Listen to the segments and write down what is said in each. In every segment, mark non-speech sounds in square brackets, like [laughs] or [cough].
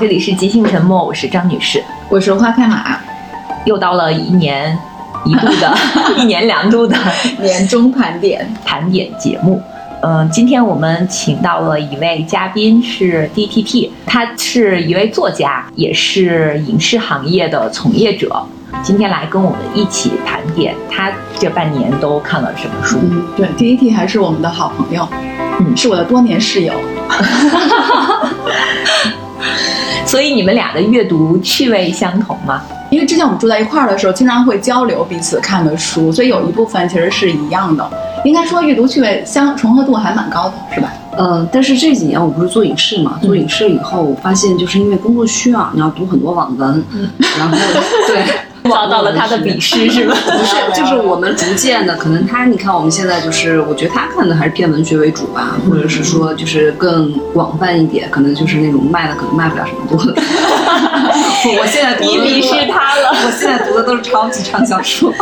这里是即兴沉默，我是张女士，我是花开马，又到了一年一度的、[laughs] 一年两度的 [laughs] 年终盘点盘点节目。嗯，今天我们请到了一位嘉宾是 DTT，他是一位作家，也是影视行业的从业者。今天来跟我们一起盘点他这半年都看了什么书。嗯，对，DTT 还是我们的好朋友，嗯是我的多年室友。[laughs] 所以你们俩的阅读趣味相同吗？因为之前我们住在一块儿的时候，经常会交流彼此看的书，所以有一部分其实是一样的。应该说阅读趣味相重合度还蛮高的，是吧？呃，但是这几年我不是做影视嘛，做影视以后我发现，就是因为工作需要，你要读很多网文，然后对。遭到了他的鄙视是吗？不是，[laughs] 就是我们逐渐的，可能他，你看我们现在就是，我觉得他看的还是偏文学为主吧，或者是说就是更广泛一点，可能就是那种卖的可能卖不了什么多的。[laughs] 我现在读的你鄙视他了。[laughs] 我现在读的都是超级畅销书。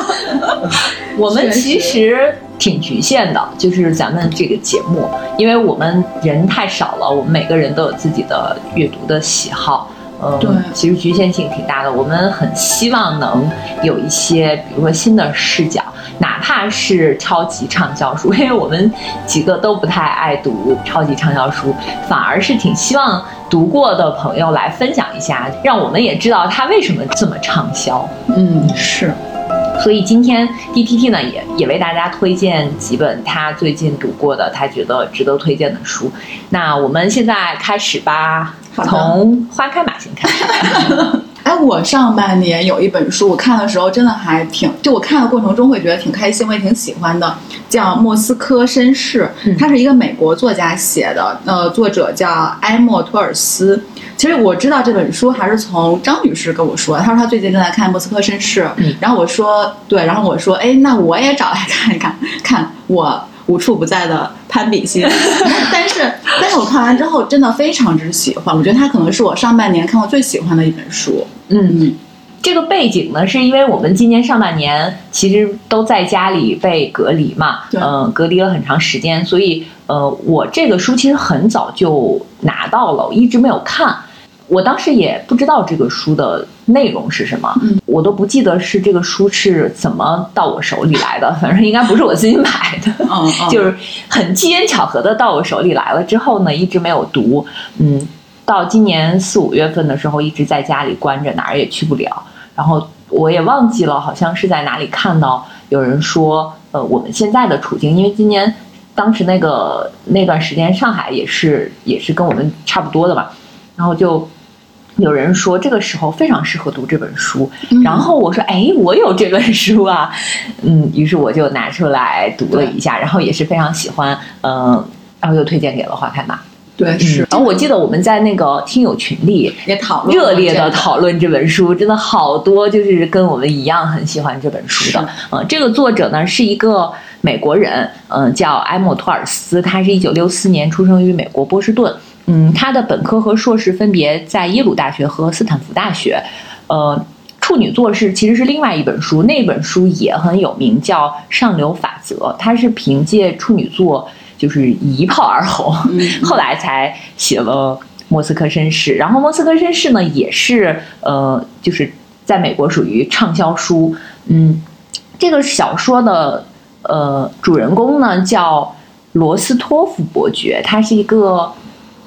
我们其实挺局限的，就是咱们这个节目，因为我们人太少了，我们每个人都有自己的阅读的喜好。嗯，对其实局限性挺大的。我们很希望能有一些，比如说新的视角，哪怕是超级畅销书，因为我们几个都不太爱读超级畅销书，反而是挺希望读过的朋友来分享一下，让我们也知道它为什么这么畅销。嗯，是。所以今天 DTT 呢也也为大家推荐几本他最近读过的，他觉得值得推荐的书。那我们现在开始吧，好从花开马先开始。[laughs] 哎，我上半年有一本书，我看的时候真的还挺，就我看的过程中会觉得挺开心，我也挺喜欢的，叫《莫斯科绅士》，它是一个美国作家写的，呃，作者叫埃默托尔斯。其实我知道这本书还是从张女士跟我说，她说她最近正在看《莫斯科绅士》，嗯然后我说对，然后我说，哎，那我也找来看一看，看我无处不在的攀比心。[laughs] 但是，但是我看完之后真的非常之喜欢，我觉得它可能是我上半年看过最喜欢的一本书。嗯，这个背景呢，是因为我们今年上半年其实都在家里被隔离嘛，对嗯、隔离了很长时间，所以呃，我这个书其实很早就拿到了，我一直没有看。我当时也不知道这个书的内容是什么，嗯我都不记得是这个书是怎么到我手里来的，[laughs] 反正应该不是我自己买的。嗯，嗯就是很机缘巧合的到我手里来了之后呢，一直没有读，嗯，到今年四五月份的时候，一直在家里关着，哪儿也去不了。然后我也忘记了，好像是在哪里看到有人说，呃，我们现在的处境，因为今年当时那个那段时间上海也是也是跟我们差不多的吧，然后就。有人说这个时候非常适合读这本书，嗯然后我说：“哎，我有这本书啊。”嗯，于是我就拿出来读了一下，然后也是非常喜欢，嗯，然后又推荐给了花开马。对是嗯，然后我记得我们在那个听友群里也讨论热烈的讨论这本书，真的好多就是跟我们一样很喜欢这本书的是。嗯，这个作者呢是一个美国人，嗯，叫埃默托尔斯，他是一九六四年出生于美国波士顿。嗯，他的本科和硕士分别在耶鲁大学和斯坦福大学。呃，处女座是其实是另外一本书，那本书也很有名，叫《上流法则》，他是凭借处女座就是一炮而红。嗯后来才写了《莫斯科绅士》，然后《莫斯科绅士》呢也是呃，就是在美国属于畅销书。嗯，这个小说的呃主人公呢叫罗斯托夫伯爵，他是一个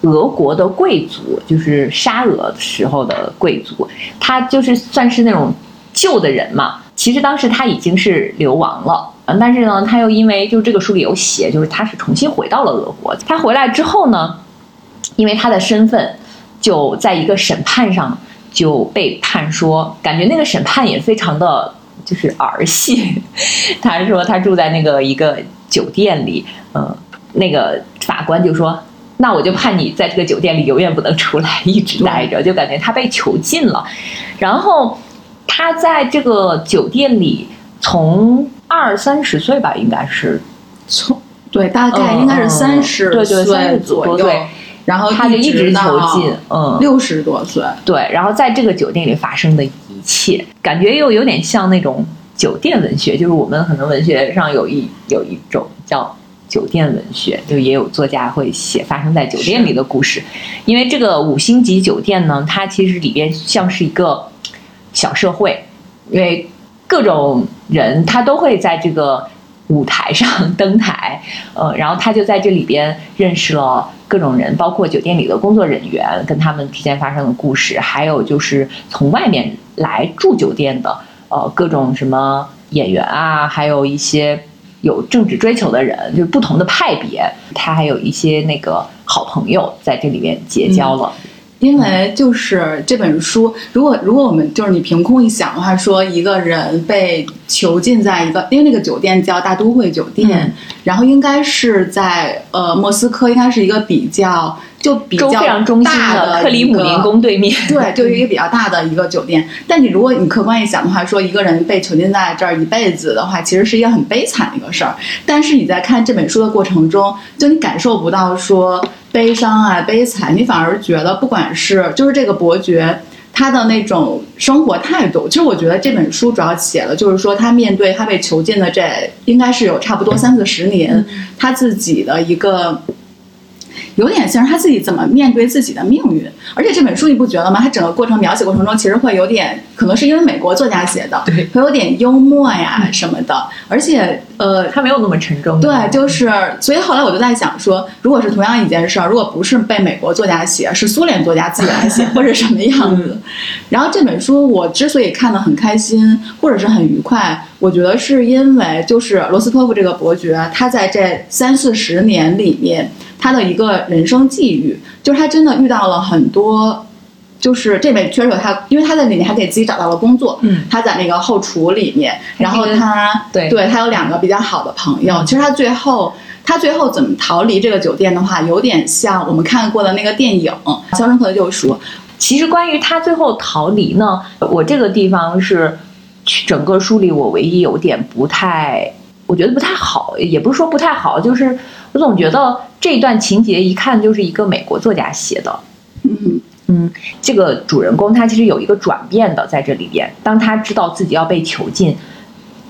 俄国的贵族，就是沙俄时候的贵族，他就是算是那种旧的人嘛。其实当时他已经是流亡了，但是呢，他又因为就这个书里有写，就是他是重新回到了俄国。他回来之后呢，因为他的身份，就在一个审判上就被判说，感觉那个审判也非常的就是儿戏。[laughs] 他说他住在那个一个酒店里，呃，那个法官就说。那我就怕你在这个酒店里永远不能出来，一直待着，就感觉他被囚禁了。然后他在这个酒店里，从二三十岁吧，应该是从对大概嗯应该是嗯三十对对岁30左右然后他就一直到囚禁，嗯，六十多岁，对，然后在这个酒店里发生的一切，感觉又有点像那种酒店文学，就是我们可能文学上有一有一种叫酒店文学，就也有作家会写发生在酒店里的故事。因为这个五星级酒店呢，它其实里边像是一个小社会，因为各种人他都会在这个舞台上 [laughs] 登台，呃，然后他就在这里边认识了各种人，包括酒店里的工作人员跟他们之间发生的故事，还有就是从外面来住酒店的，呃，各种什么演员啊，还有一些有政治追求的人，就是不同的派别，他还有一些那个好朋友在这里面结交了。因为就是这本书，如果如果我们就是你凭空一想的话，说一个人被囚禁在一个，因为那个酒店叫大都会酒店，嗯然后应该是在呃莫斯科，应该是一个比较就比较大的克里姆林宫对面，对，[laughs] 就是一个比较大的一个酒店。但你如果你客观一想的话，说一个人被囚禁在这儿一辈子的话，其实是一个很悲惨的一个事儿。但是你在看这本书的过程中，就你感受不到说悲伤啊、悲惨，你反而觉得不管是就是这个伯爵。他的那种生活态度，其实我觉得这本书主要写了，就是说他面对他被囚禁的这应该是有差不多三四十年，他自己的一个有点像是他自己怎么面对自己的命运。而且这本书你不觉得吗？它整个过程描写过程中，其实会有点，可能是因为美国作家写的，对会有点幽默呀什么的。而且呃，他没有那么沉重。对，就是，所以后来我就在想说，如果是同样一件事儿，如果不是被美国作家写，是苏联作家自己来写，[laughs] 或者什么样子？然后这本书我之所以看得很开心，或者是很愉快，我觉得是因为就是罗斯托夫这个伯爵，他在这三四十年里面，他的一个人生际遇，就是他真的遇到了很多。就是这本确实有他，因为他在里面还给自己找到了工作。嗯，他在那个后厨里面，然后他对对他有两个比较好的朋友。其实他最后他最后怎么逃离这个酒店的话，有点像我们看过的那个电影《肖申克的救赎》。其实关于他最后逃离呢，我这个地方是整个书里我唯一有点不太，我觉得不太好，也不是说不太好，就是我总觉得这段情节一看就是一个美国作家写的。嗯嗯，这个主人公他其实有一个转变的在这里边，当他知道自己要被囚禁，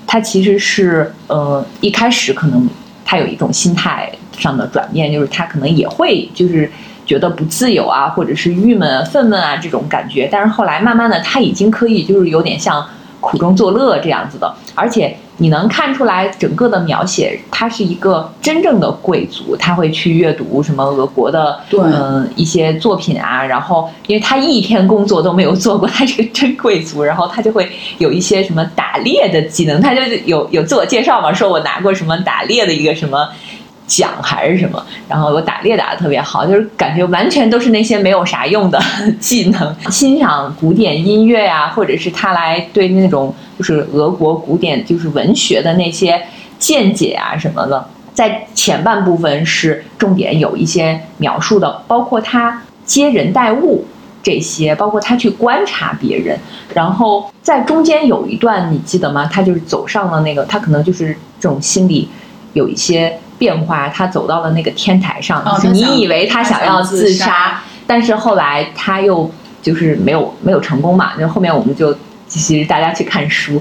他其实是呃一开始可能他有一种心态上的转变，就是他可能也会就是觉得不自由啊，或者是郁闷、愤懑啊这种感觉，但是后来慢慢的他已经可以就是有点像苦中作乐这样子的，而且你能看出来整个的描写，他是一个真正的贵族，他会去阅读什么俄国的对嗯、一些作品啊，然后因为他一天工作都没有做过，他是个真贵族，然后他就会有一些什么打猎的技能，他就有有自我介绍嘛，说我拿过什么打猎的一个什么。奖还是什么，然后我打猎打得特别好，就是感觉完全都是那些没有啥用的技能。欣赏古典音乐呀、或者是他来对那种就是俄国古典就是文学的那些见解啊什么的，在前半部分是重点有一些描述的，包括他接人待物这些，包括他去观察别人，然后在中间有一段你记得吗？他就是走上了那个，他可能就是这种心理有一些变化，他走到了那个天台上，哦你以为他想要自杀但是后来他又就是没有没有成功嘛，那后面我们就其实大家去看书，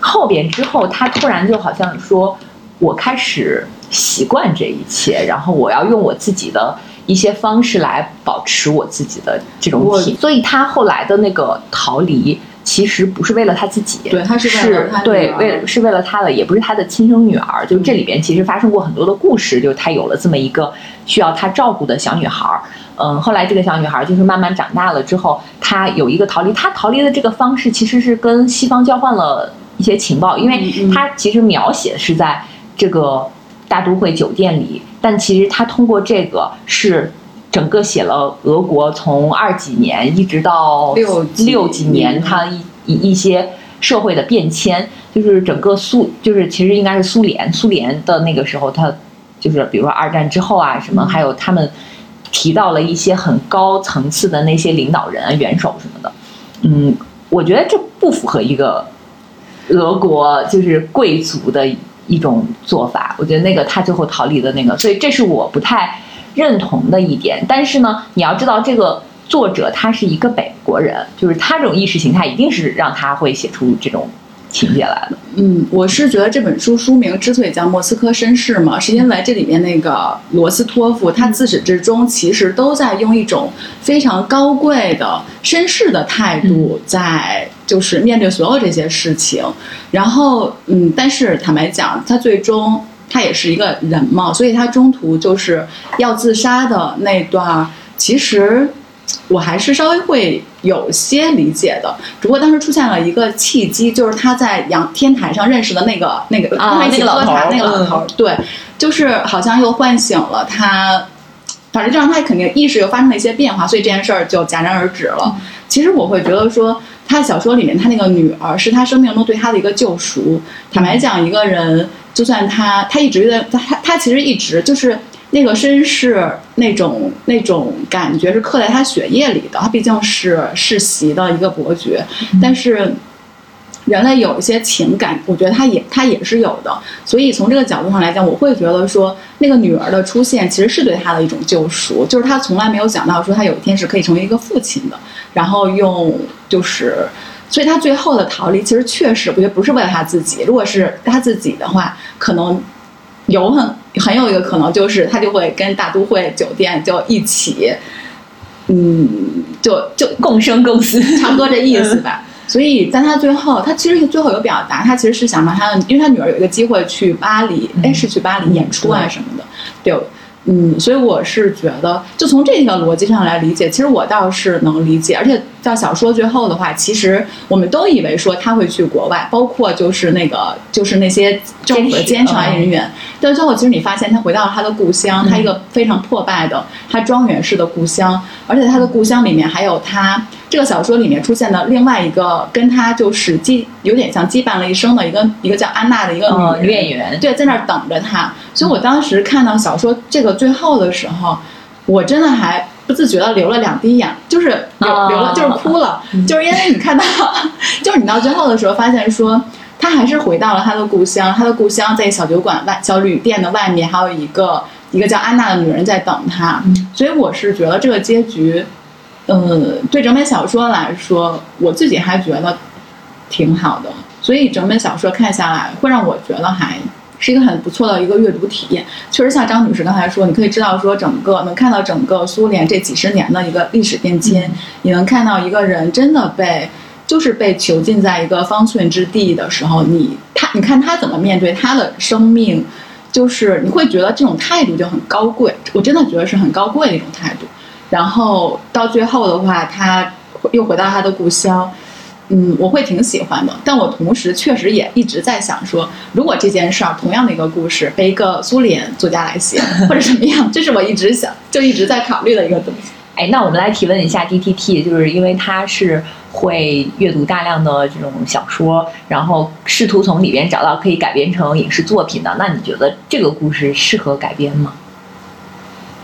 后边之后他突然就好像说，我开始习惯这一切，然后我要用我自己的一些方式来保持我自己的这种体，所以他后来的那个逃离。其实不是为了他自己，对他是为了他女对为了是为了他的，也不是他的亲生女儿。就是这里边其实发生过很多的故事，就是他有了这么一个需要他照顾的小女孩儿。嗯，后来这个小女孩儿就是慢慢长大了之后，她有一个逃离，她逃离的这个方式其实是跟西方交换了一些情报，因为她其实描写是在这个大都会酒店里，但其实她通过这个是。整个写了俄国从二几年一直到六六几年，年它一一一些社会的变迁，就是整个苏，就是其实应该是苏联，苏联的那个时候，它就是比如说二战之后啊，什么，还有他们提到了一些很高层次的那些领导人啊、元首什么的。嗯，我觉得这不符合一个俄国就是贵族的一种做法。我觉得那个他最后逃离的那个，所以这是我不太认同的一点。但是呢，你要知道这个。作者他是一个美国人，就是他这种意识形态一定是让他会写出这种情节来的。嗯，我是觉得这本书书名之所以叫《莫斯科绅士》嘛，是因为这里面那个罗斯托夫，他自始至终其实都在用一种非常高贵的绅士的态度在就是面对所有这些事情。然后，嗯，但是坦白讲，他最终他也是一个人嘛，所以他中途就是要自杀的那段，其实。我还是稍微会有些理解的，只不过当时出现了一个契机，就是他在阳天台上认识的那个那个啊那个老头儿那个老头儿，对，就是好像又唤醒了他，反正就让他肯定意识又发生了一些变化，所以这件事儿就戛然而止了。其实我会觉得说，他小说里面他那个女儿是他生命中对他的一个救赎。坦白讲，一个人就算他他一直在他他其实一直就是。那个绅士那种那种感觉是刻在他血液里的，他毕竟是世袭的一个伯爵，但是人类有一些情感，我觉得他也他也是有的，所以从这个角度上来讲，我会觉得说那个女儿的出现其实是对他的一种救赎，就是他从来没有想到说他有一天是可以成为一个父亲的，然后用就是，所以他最后的逃离其实确实我觉得不是为了他自己，如果是他自己的话，可能。有很很有一个可能，就是他就会跟大都会酒店就一起，嗯，就就共生共死，差不多这意思吧。所以在他最后，他其实最后有表达，他其实是想让他，因为他女儿有一个机会去巴黎，哎，是去巴黎演出啊什么的，对。嗯，所以我是觉得，就从这个逻辑上来理解，其实我倒是能理解。而且到小说最后的话，其实我们都以为说他会去国外，包括就是那个就是那些政府的监察人员。但最后其实你发现，他回到了他的故乡，他一个非常破败的他庄园式的故乡，而且他的故乡里面还有他。这个小说里面出现的另外一个跟他就是羁有点像羁绊了一生的一个一个叫安娜的一个女演员，对，在那儿等着他。所以我当时看到小说这个最后的时候，我真的还不自觉的流了两滴眼，就是流流了，就是哭了，[laughs] 就是因为你看到，[laughs] 就是你到最后的时候发现说，他还是回到了他的故乡，他的故乡在小酒馆外、小旅店的外面还有一个一个叫安娜的女人在等他。所以我是觉得这个结局。嗯，对整本小说来说，我自己还觉得挺好的，所以整本小说看下来会让我觉得还是一个很不错的一个阅读体验。确实，像张女士刚才说，你可以知道说整个能看到整个苏联这几十年的一个历史变迁，你能看到一个人真的被就是被囚禁在一个方寸之地的时候，你他你看他怎么面对他的生命，就是你会觉得这种态度就很高贵，我真的觉得是很高贵的一种态度。然后到最后的话，他又回到他的故乡，嗯，我会挺喜欢的。但我同时确实也一直在想说，如果这件事儿同样的一个故事被一个苏联作家来写，或者什么样，这是我一直想就一直在考虑的一个东西。[laughs] 哎，那我们来提问一下 D T T，就是因为他是会阅读大量的这种小说，然后试图从里边找到可以改编成影视作品的。那你觉得这个故事适合改编吗？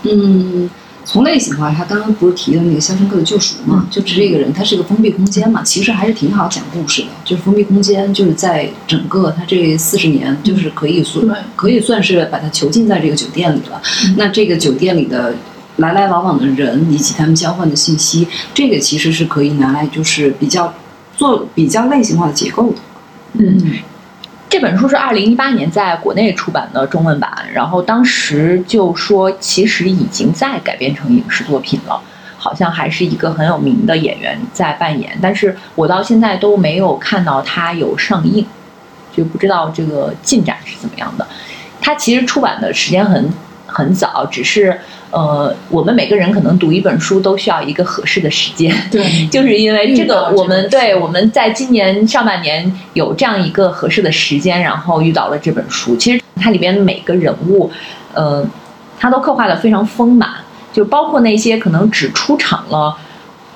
嗯。从类型的话，他刚刚不是提的那个《肖申克的救赎》嘛？就这个人，他是个封闭空间嘛，其实还是挺好讲故事的。就是封闭空间，就是在整个他这四十年，就是可以算可以算是把他囚禁在这个酒店里了。那这个酒店里的来来往往的人以及他们交换的信息，这个其实是可以拿来就是比较做比较类型化的结构的。嗯。这本书是二零一八年在国内出版的中文版，然后当时就说其实已经在改编成影视作品了，好像还是一个很有名的演员在扮演，但是我到现在都没有看到它有上映，就不知道这个进展是怎么样的。它其实出版的时间很很早，只是。呃，我们每个人可能读一本书都需要一个合适的时间，对，[laughs] 就是因为这个，我们对我们在今年上半年有这样一个合适的时间，然后遇到了这本书。其实它里边每个人物，呃，它都刻画的非常丰满，就包括那些可能只出场了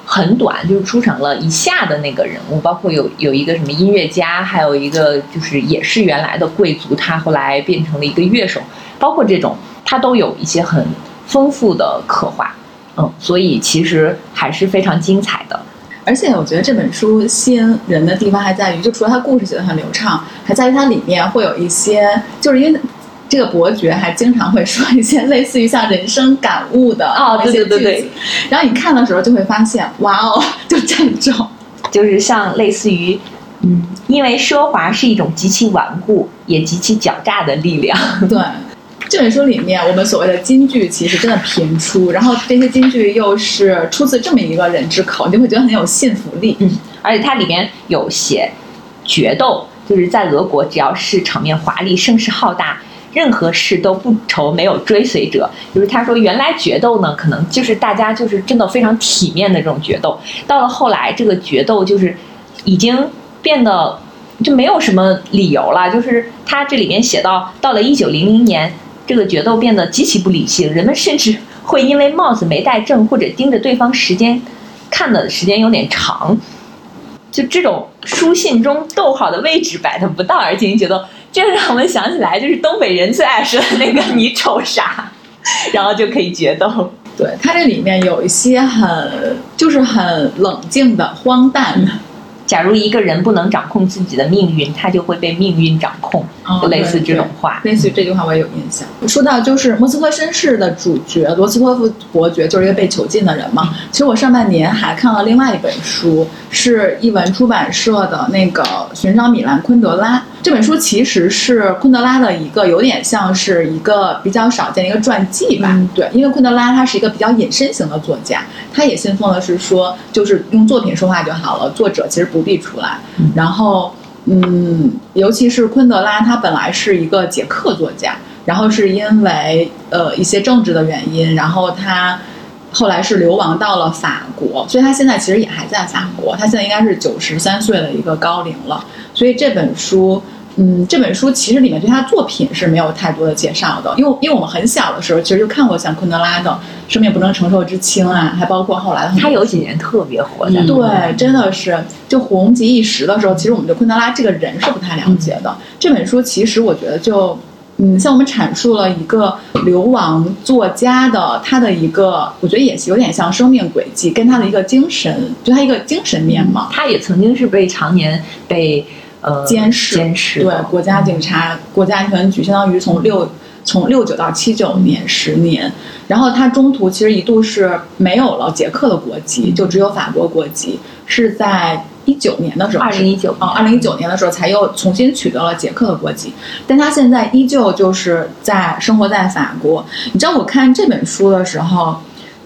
很短，就是出场了一下的那个人物，包括有有一个什么音乐家，还有一个就是也是原来的贵族，他后来变成了一个乐手，包括这种，他都有一些很。丰富的刻画，嗯，所以其实还是非常精彩的。而且我觉得这本书吸引人的地方还在于，就除了它故事写的很流畅，还在于它里面会有一些，就是因为这个伯爵还经常会说一些类似于像人生感悟的哦，对对对对。然后你看的时候就会发现，哇哦，就这种，[laughs] 就是像类似于嗯，因为奢华是一种极其顽固也极其狡诈的力量。对，[laughs] 这本书里面我们所谓的金句其实真的频出，然后这些金句又是出自这么一个人之口，你就会觉得很有信服力。嗯，而且它里面有写决斗，就是在俄国，只要是场面华丽、声势浩大。任何事都不愁没有追随者，就是他说，原来决斗呢，可能就是大家就是真的非常体面的这种决斗，到了后来，这个决斗就是已经变得就没有什么理由了。就是他这里面写到，到了一九零零年，这个决斗变得极其不理性，人们甚至会因为帽子没戴正，或者盯着对方时间看的时间有点长，就这种书信中逗号的位置摆的不当而进行决斗。这让我们想起来，就是东北人最爱说的那个“你瞅啥”，然后就可以决斗。对它这里面有一些很，就是很冷静的、荒诞的。假如一个人不能掌控自己的命运，他就会被命运掌控，就类似这种话。类似于这句话，我也有印象。说到就是《莫斯科绅士》的主角罗斯托夫伯爵，就是一个被囚禁的人嘛。其实我上半年还看了另外一本书，是译文出版社的那个《寻找米兰昆德拉》。这本书其实是昆德拉的一个有点像是一个比较少见的一个传记吧。对，因为昆德拉他是一个比较隐身型的作家，他也信奉的是说，就是用作品说话就好了，作者其实不必出来。然后，嗯，尤其是昆德拉，他本来是一个捷克作家，然后是因为呃一些政治的原因，然后他后来是流亡到了法国，所以他现在其实也还在法国，他现在应该是九十三岁的一个高龄了。所以这本书，嗯，这本书其实里面对他作品是没有太多的介绍的，因为因为我们很小的时候其实就看过像昆德拉的《生命不能承受之轻》啊，还包括后来的他有几年特别火的，对，真的是就红极一时的时候，其实我们对昆德拉这个人是不太了解的。这本书其实我觉得就，嗯，像我们阐述了一个流亡作家的他的一个，我觉得也是有点像生命轨迹，跟他的一个精神，就他一个精神面貌。他也曾经是被常年被。呃，监视，监视，对，国家警察，国家安全局，相当于从六从六九到七九年十年，然后他中途其实一度是没有了捷克的国籍，就只有法国国籍，是在一九年的时候，二零一九啊，二零一九年的时候才又重新取得了捷克的国籍，但他现在依旧就是在生活在法国。你知道我看这本书的时候，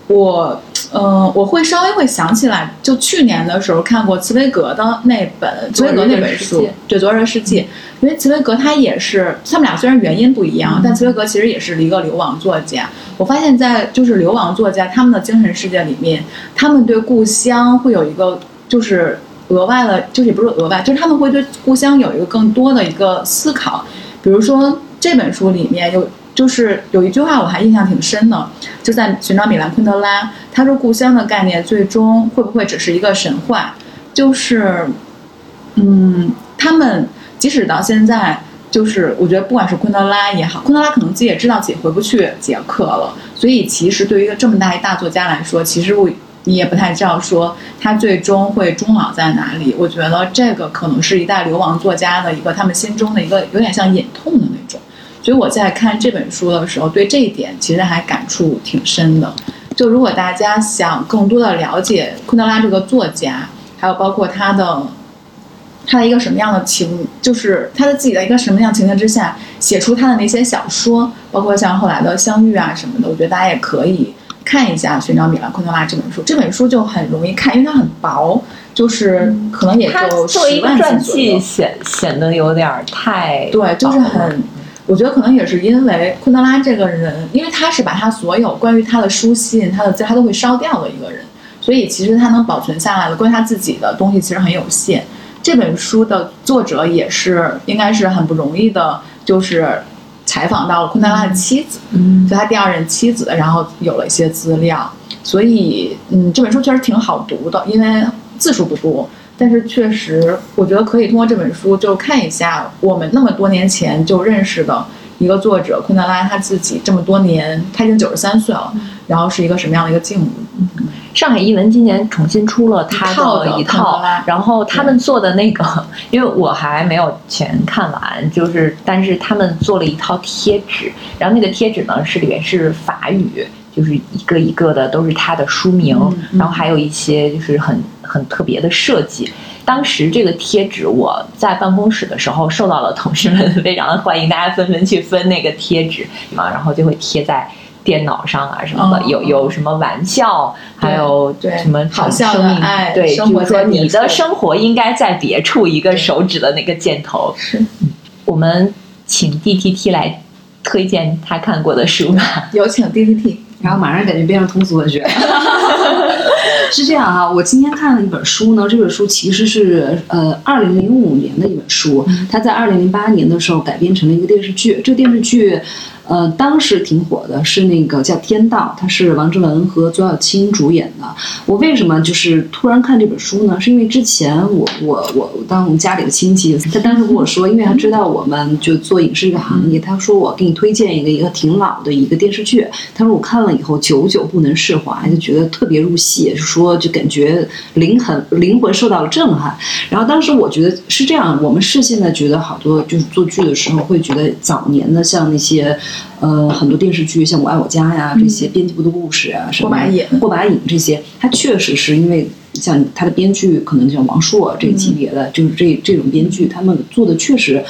我。嗯，我会稍微会想起来，就去年的时候看过茨威格的那本茨威格那本书，对《昨日的世界》，因为茨威格他也是，他们俩虽然原因不一样，但茨威格其实也是一个流亡作家。我发现，在就是流亡作家他们的精神世界里面，他们对故乡会有一个就是额外的，就是也不是额外，就是他们会对故乡有一个更多的一个思考。比如说这本书里面有。就是有一句话我还印象挺深的，就在寻找米兰昆德拉，他说故乡的概念最终会不会只是一个神话？就是，嗯，他们即使到现在，就是我觉得不管是昆德拉也好，昆德拉可能自己也知道自己回不去捷克了，所以其实对于一个这么大一大作家来说，其实我你也不太知道说他最终会终老在哪里。我觉得这个可能是一代流亡作家的一个他们心中的一个有点像隐痛的那种。所以我在看这本书的时候，对这一点其实还感触挺深的。就如果大家想更多的了解昆德拉这个作家，还有包括他的他的一个什么样的情，就是他的自己的一个什么样情境之下写出他的那些小说，包括像后来的相遇啊什么的，我觉得大家也可以看一下《寻找米兰昆德拉》这本书。这本书就很容易看，因为它很薄，就是可能也就十万字左右，显显得有点太对，就是很。我觉得可能也是因为昆德拉这个人，因为他是把他所有关于他的书信、他的字，他都会烧掉的一个人，所以其实他能保存下来的关于他自己的东西其实很有限。这本书的作者也是应该是很不容易的，就是采访到了昆德拉的妻子，就他第二任妻子，然后有了一些资料，所以嗯，这本书确实挺好读的，因为字数不多。但是确实，我觉得可以通过这本书就看一下我们那么多年前就认识的一个作者昆德拉他自己这么多年，他已经九十三岁了，然后是一个什么样的一个境遇。上海译文今年重新出了他的一套，然后他们做的那个，[laughs] 因为我还没有全看完，就是但是他们做了一套贴纸，然后那个贴纸呢是里面是法语，就是一个一个的都是他的书名，然后还有一些就是很。很特别的设计。当时这个贴纸我在办公室的时候受到了同事们非常的欢迎，大家纷纷去分那个贴纸嘛，然后就会贴在电脑上啊什么的，哦有有什么玩笑，还有对什么好笑的爱对，生活就是说你的生活应该在别处，一个手指的那个箭头。是我们请 DTT 来推荐他看过的书吧。有请 DTT。然后马上感觉变成通俗文学。[laughs] 是这样啊、我今天看了一本书呢，这本书其实是呃二零零五年的一本书，它在二零零八年的时候改编成了一个电视剧。这个电视剧，呃，当时挺火的，是那个叫《天道》，它是王志文和左小青主演的。我为什么就是突然看这本书呢？是因为之前我我我当我们家里的亲戚，他当时跟我说，因为他知道我们就做影视这个行业，他说我给你推荐一个一个挺老的一个电视剧，他说我看了以后久久不能释怀，就觉得特别入戏，也是说就感觉灵魂灵魂受到了震撼。然后当时我觉得是这样，我们是现在觉得好多就是做剧的时候会觉得早年的像那些。呃，很多电视剧像《我爱我家》呀，这些编辑部的故事啊，什么过把瘾过把瘾这些，它确实是因为像他的编剧，可能像王朔这级别的，就是这这种编剧，他们做的确实，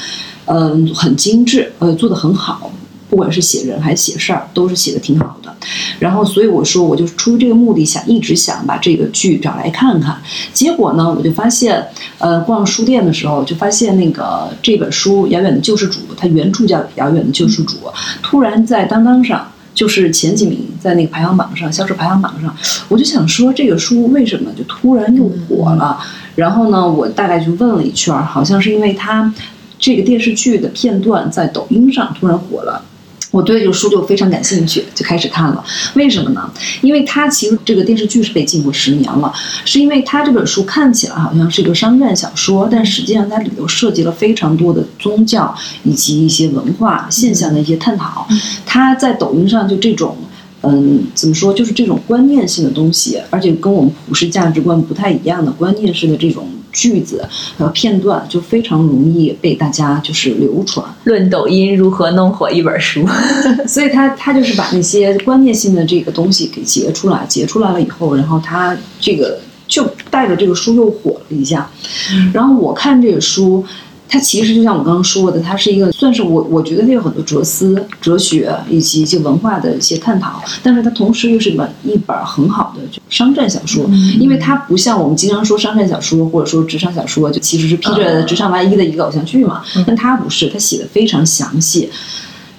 嗯、很精致，呃，做的很好。不管是写人还是写事儿，都是写的挺好的。然后，所以我说，我就出于这个目的，想一直想把这个剧找来看看。结果呢，我就发现，呃，逛书店的时候就发现那个这本书《遥远的救世主》，它原著叫《遥远的救世主》，突然在当当上。就是前几名在那个排行榜上，销售排行榜上，我就想说这个书为什么就突然又火了？然后呢，我大概就问了一圈，好像是因为它这个电视剧的片段在抖音上突然火了。我对这个书就非常感兴趣，就开始看了。为什么呢？因为它其实这个电视剧是被禁过十年了，是因为它这本书看起来好像是一个商战小说，但实际上它里头涉及了非常多的宗教以及一些文化现象的一些探讨。它在抖音上就这种。嗯，怎么说？就是这种观念性的东西，而且跟我们普世价值观不太一样的观念式的这种句子和片段，就非常容易被大家就是流传。论抖音如何弄火一本书，[laughs] 所以他他就是把那些观念性的这个东西给截出来，截出来了以后，然后他这个就带着这个书又火了一下。然后我看这个书，它其实就像我刚刚说的，它是一个算是我我觉得它有很多哲思、哲学以及一些文化的一些探讨，但是它同时又是一本一本很好的商战小说，因为它不像我们经常说商战小说或者说职场小说，就其实是披着职场外衣的一个偶像剧嘛，但它不是，它写的非常详细。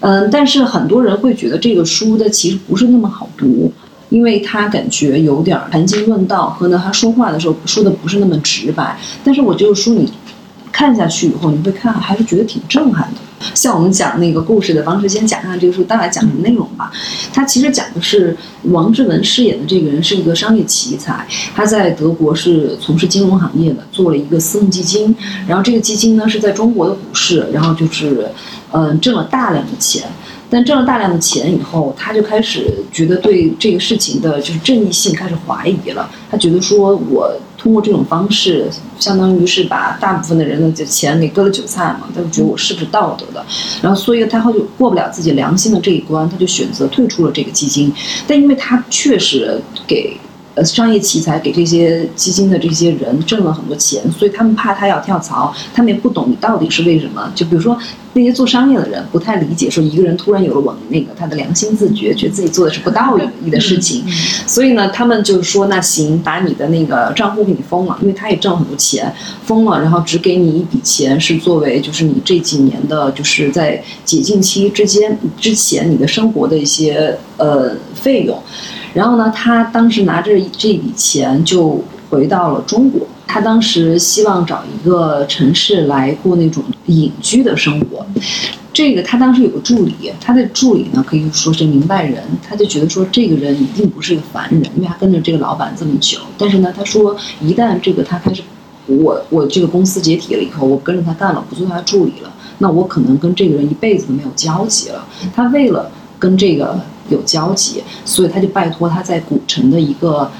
嗯，但是很多人会觉得这个书的其实不是那么好读，因为他感觉有点儿谈经论道，和呢他说话的时候说的不是那么直白。但是我这个书你看下去以后，你会看还是觉得挺震撼的。像我们讲那个故事的方式，先讲一下这个书大概讲什么内容吧。它其实讲的是王志文饰演的这个人是一个商业奇才，他在德国是从事金融行业的，做了一个私募基金，然后这个基金呢是在中国的股市，然后就是嗯、呃挣了大量的钱。但挣了大量的钱以后，他就开始觉得对这个事情的就是正义性开始怀疑了。他觉得说，我通过这种方式，相当于是把大部分的人的钱给割了韭菜嘛，他就觉得我是不是道德的？然后，所以他后就过不了自己良心的这一关，他就选择退出了这个基金。但因为他确实给呃商业奇才给这些基金的这些人挣了很多钱，所以他们怕他要跳槽，他们也不懂你到底是为什么。就比如说那些做商业的人不太理解，说一个人突然有了往那个他的良心自觉，觉得自己做的是不道义的事情，所以呢，他们就是说那行，把你的那个账户给你封了，因为他也挣了很多钱，封了，然后只给你一笔钱是作为就是你这几年的，就是在解禁期之间之前你的生活的一些呃费用。然后呢，他当时拿着这笔钱就回到了中国。他当时希望找一个城市来过那种隐居的生活。这个他当时有个助理，他的助理呢可以说是明白人，他就觉得说这个人一定不是个凡人，因为他跟着这个老板这么久。但是呢，他说一旦这个他开始，我我这个公司解体了以后，我跟着他干了，不做他助理了，那我可能跟这个人一辈子都没有交集了。他为了跟这个有交集，所以他就拜托他在古城的一个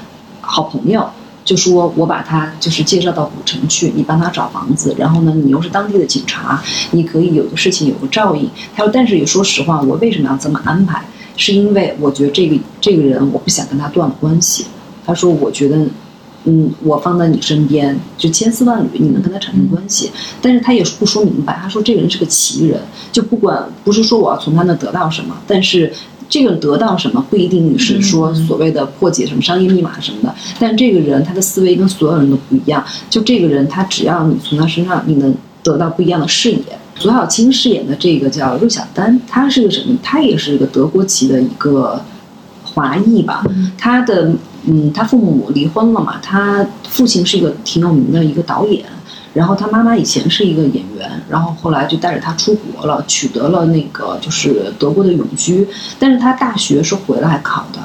好朋友，就说我把他就是介绍到古城去，你帮他找房子，然后呢，你又是当地的警察，你可以有个事情有个照应。他说，但是也说实话，我为什么要这么安排？是因为我觉得这个这个人我不想跟他断了关系。他说，我觉得嗯，我放在你身边，就千丝万缕，你能跟他产生关系。但是他也不说明白，他说这个人是个奇人，就不管不是说我要从他那得到什么，但是这个得到什么不一定是说所谓的破解什么商业密码什么的。但这个人他的思维跟所有人都不一样，就这个人他只要你从他身上你能得到不一样的视野。左小青饰演的这个叫陆小丹，她是个什么？她也是一个德国籍的一个华裔吧。她的嗯，她父母离婚了嘛，她父亲是一个挺有名的一个导演，然后他妈妈以前是一个演员，然后后来就带着他出国了，取得了那个就是德国的永居，但是他大学是回来考的。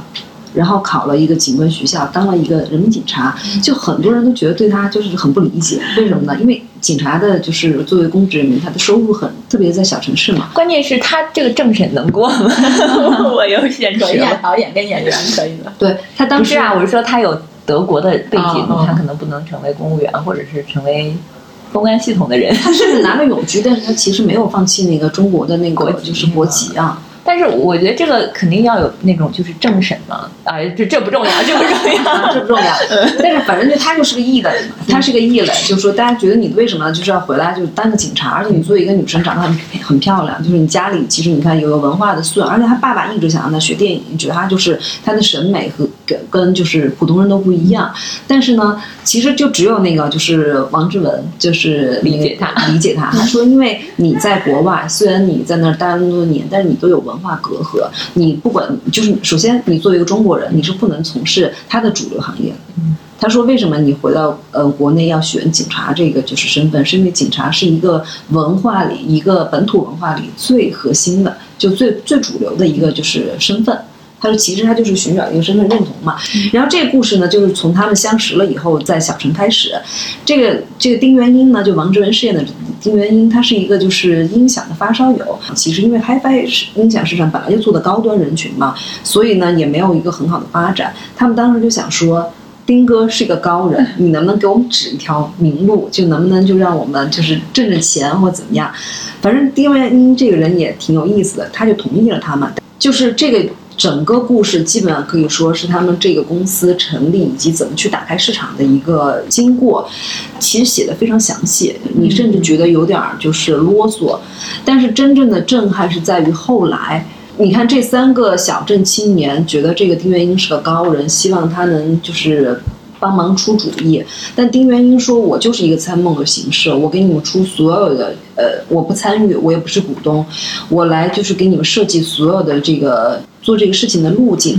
然后考了一个警官学校，当了一个人民警察，就很多人都觉得对他就是很不理解，为什么呢？因为警察的就是作为公职人员，他的收入很，特别在小城市嘛。关键是他这个政审能过吗？[laughs] 我有现实。演导演跟演员可以的。对他当时啊，我是说他有德国的背景，他可能不能成为公务员，或者是成为公安系统的人。他甚至拿了永居，但是他其实没有放弃那个中国的那个就是国籍啊。但是我觉得这个肯定要有那种就是政审嘛，啊，这这不重要，这不重要，这不重要。[laughs] 但是反正就他就是个异类，他是个异类，就是说大家觉得你为什么就是要回来就是当个警察？而且你作为一个女生长得很很漂亮，就是你家里其实你看有个文化的素养，而且他爸爸一直想让他学电影，觉得他就是他的审美和跟跟就是普通人都不一样。但是呢，其实就只有那个就是王志文就是理解他，理解他。[laughs] 他说，因为你在国外，虽然你在那儿待了那么多年，但是你都有文。化隔阂，你不管就是首先，你作为一个中国人，你是不能从事他的主流行业。他说：“为什么你回到呃国内要选警察这个就是身份？是因为警察是一个文化里一个本土文化里最核心的，就最最主流的一个就是身份。”他说：“其实他就是寻找一个身份认同嘛。然后这个故事呢，就是从他们相识了以后，在小城开始。这个这个丁元英呢，就王志文饰演的丁元英，他是一个就是音响的发烧友。其实因为 HiFi 音响市场本来就做的高端人群嘛，所以呢也没有一个很好的发展。他们当时就想说，丁哥是个高人，你能不能给我们指一条明路？就能不能就让我们就是挣挣钱或怎么样？反正丁元英这个人也挺有意思的，他就同意了他们，就是这个。”整个故事基本上可以说是他们这个公司成立以及怎么去打开市场的一个经过，其实写的非常详细，你甚至觉得有点儿就是啰嗦，但是真正的震撼是在于后来，你看这三个小镇青年觉得这个丁元英是个高人，希望他能就是。帮忙出主意，但丁元英说：“我就是一个参谋的形式，我给你们出所有的，呃，我不参与，我也不是股东，我来就是给你们设计所有的这个做这个事情的路径。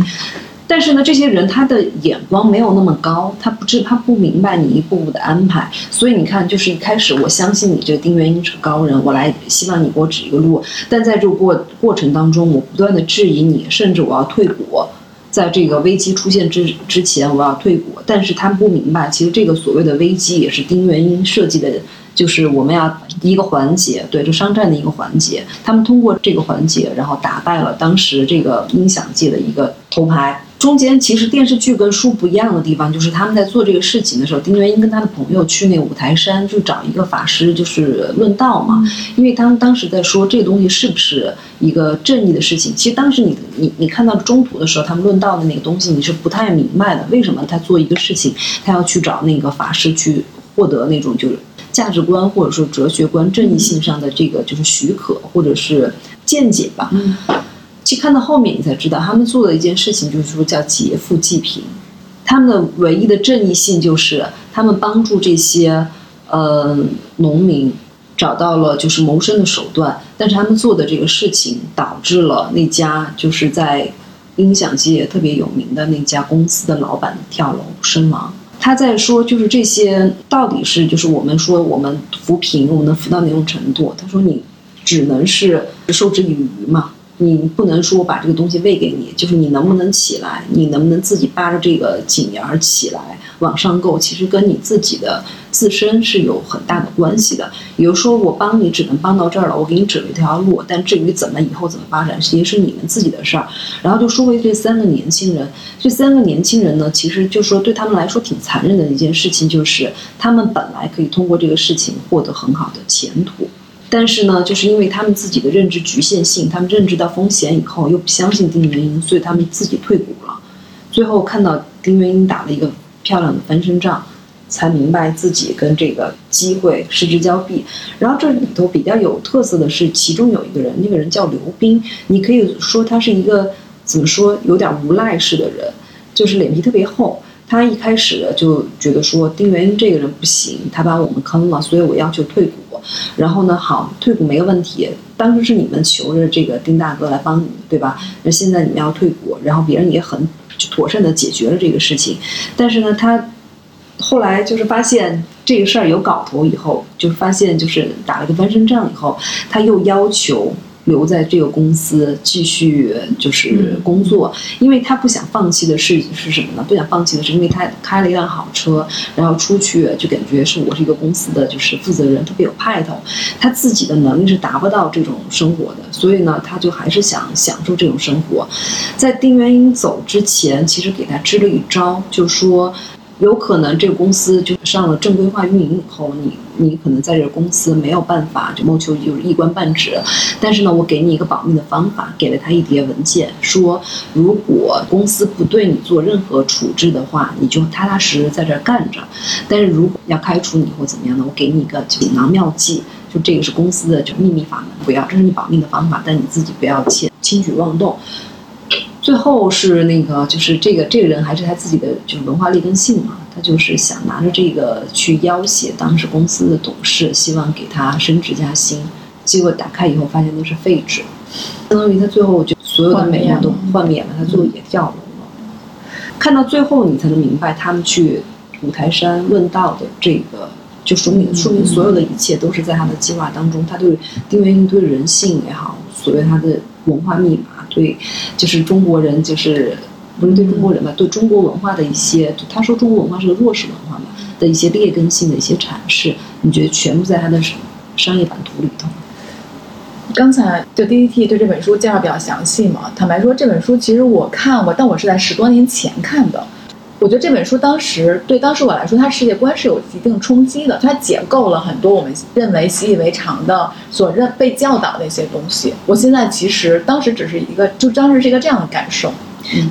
但是呢，这些人他的眼光没有那么高，他不知他不明白你一步步的安排。所以你看，就是一开始我相信你这个丁元英是高人，我来希望你给我指一个路。但在这个过过程当中，我不断的质疑你，甚至我要退股。”在这个危机出现之之前，我要退股，但是他们不明白，其实这个所谓的危机也是丁元英设计的，就是我们要一个环节，对，就商战的一个环节。他们通过这个环节，然后打败了当时这个音响界的一个头牌。中间其实电视剧跟书不一样的地方，就是他们在做这个事情的时候，丁元英跟他的朋友去那个五台山，就找一个法师，就是论道嘛。因为他们当时在说这个东西是不是一个正义的事情。其实当时你你你看到中途的时候，他们论道的那个东西，你是不太明白的。为什么他做一个事情，他要去找那个法师去获得那种就是价值观或者说哲学观、正义性上的这个就是许可或者是见解吧？嗯去看到后面，你才知道他们做的一件事情就是说叫劫富济贫。他们的唯一的正义性就是他们帮助这些呃农民找到了就是谋生的手段，但是他们做的这个事情导致了那家就是在音响界特别有名的那家公司的老板跳楼身亡。他在说就是这些到底是就是我们说我们扶贫我们能扶到哪种程度？他说你只能是受之以鱼嘛。你不能说我把这个东西喂给你，就是你能不能起来，你能不能自己扒着这个井沿儿起来往上够，其实跟你自己的自身是有很大的关系的。比如说我帮你只能帮到这儿了，我给你指了一条路，但至于怎么以后怎么发展，其实是你们自己的事儿。然后就说回这三个年轻人，这三个年轻人呢，其实就说对他们来说挺残忍的一件事情，就是他们本来可以通过这个事情获得很好的前途。但是呢，就是因为他们自己的认知局限性，他们认知到风险以后，又不相信丁元英，所以他们自己退股了。最后看到丁元英打了一个漂亮的翻身仗，才明白自己跟这个机会失之交臂。然后这里头比较有特色的是，其中有一个人，那个人叫刘斌，你可以说他是一个怎么说，有点无赖式的人，就是脸皮特别厚。他一开始就觉得说丁元英这个人不行，他把我们坑了，所以我要求退股。然后呢，好，退股没有问题。当时是你们求着这个丁大哥来帮你，对吧？那现在你们要退股，然后别人也很妥善的解决了这个事情。但是呢，他后来就是发现这个事儿有搞头以后，就发现就是打了个翻身仗以后，他又要求。留在这个公司继续就是工作，因为他不想放弃的是是什么呢？不想放弃的是，因为他开了一辆好车，然后出去就感觉是我是一个公司的就是负责人，特别有派头。他自己的能力是达不到这种生活的，所以呢，他就还是想享受这种生活。在丁元英走之前，其实给他支了一招，就说。有可能这个公司就上了正规化运营以后，你你可能在这个公司没有办法就谋求就是一官半职，但是呢，我给你一个保密的方法，给了他一叠文件，说如果公司不对你做任何处置的话，你就踏踏实实在这干着。但是如果要开除你或怎么样的，我给你一个锦囊妙计，就这个是公司的就秘密法门，不要，这是你保密的方法，但你自己不要轻轻举妄动。最后是那个，就是这个这个人还是他自己的，就是文化劣根性嘛，他就是想拿着这个去要挟当时公司的董事，希望给他升职加薪，结果打开以后发现都是废纸，相当于他最后就所有的美梦都幻灭了，他最后也跳楼了。看到最后，你才能明白他们去五台山问道的这个，就说明说明所有的一切都是在他的计划当中，他对丁元英对人性也好，所谓他的文化密码。对，就是中国人，就是不是对中国人吧？对中国文化的一些，他说中国文化是个弱势文化嘛的一些劣根性的一些阐释，你觉得全部在他的商业版图里头？刚才就 D D T 对这本书介绍比较详细嘛。坦白说，这本书其实我看过，但我是在十多年前看的。我觉得这本书当时对当时我来说，它世界观是有一定冲击的。它解构了很多我们认为习以为常的、所认被教导的一些东西。我现在其实当时只是一个，就当时是一个这样的感受。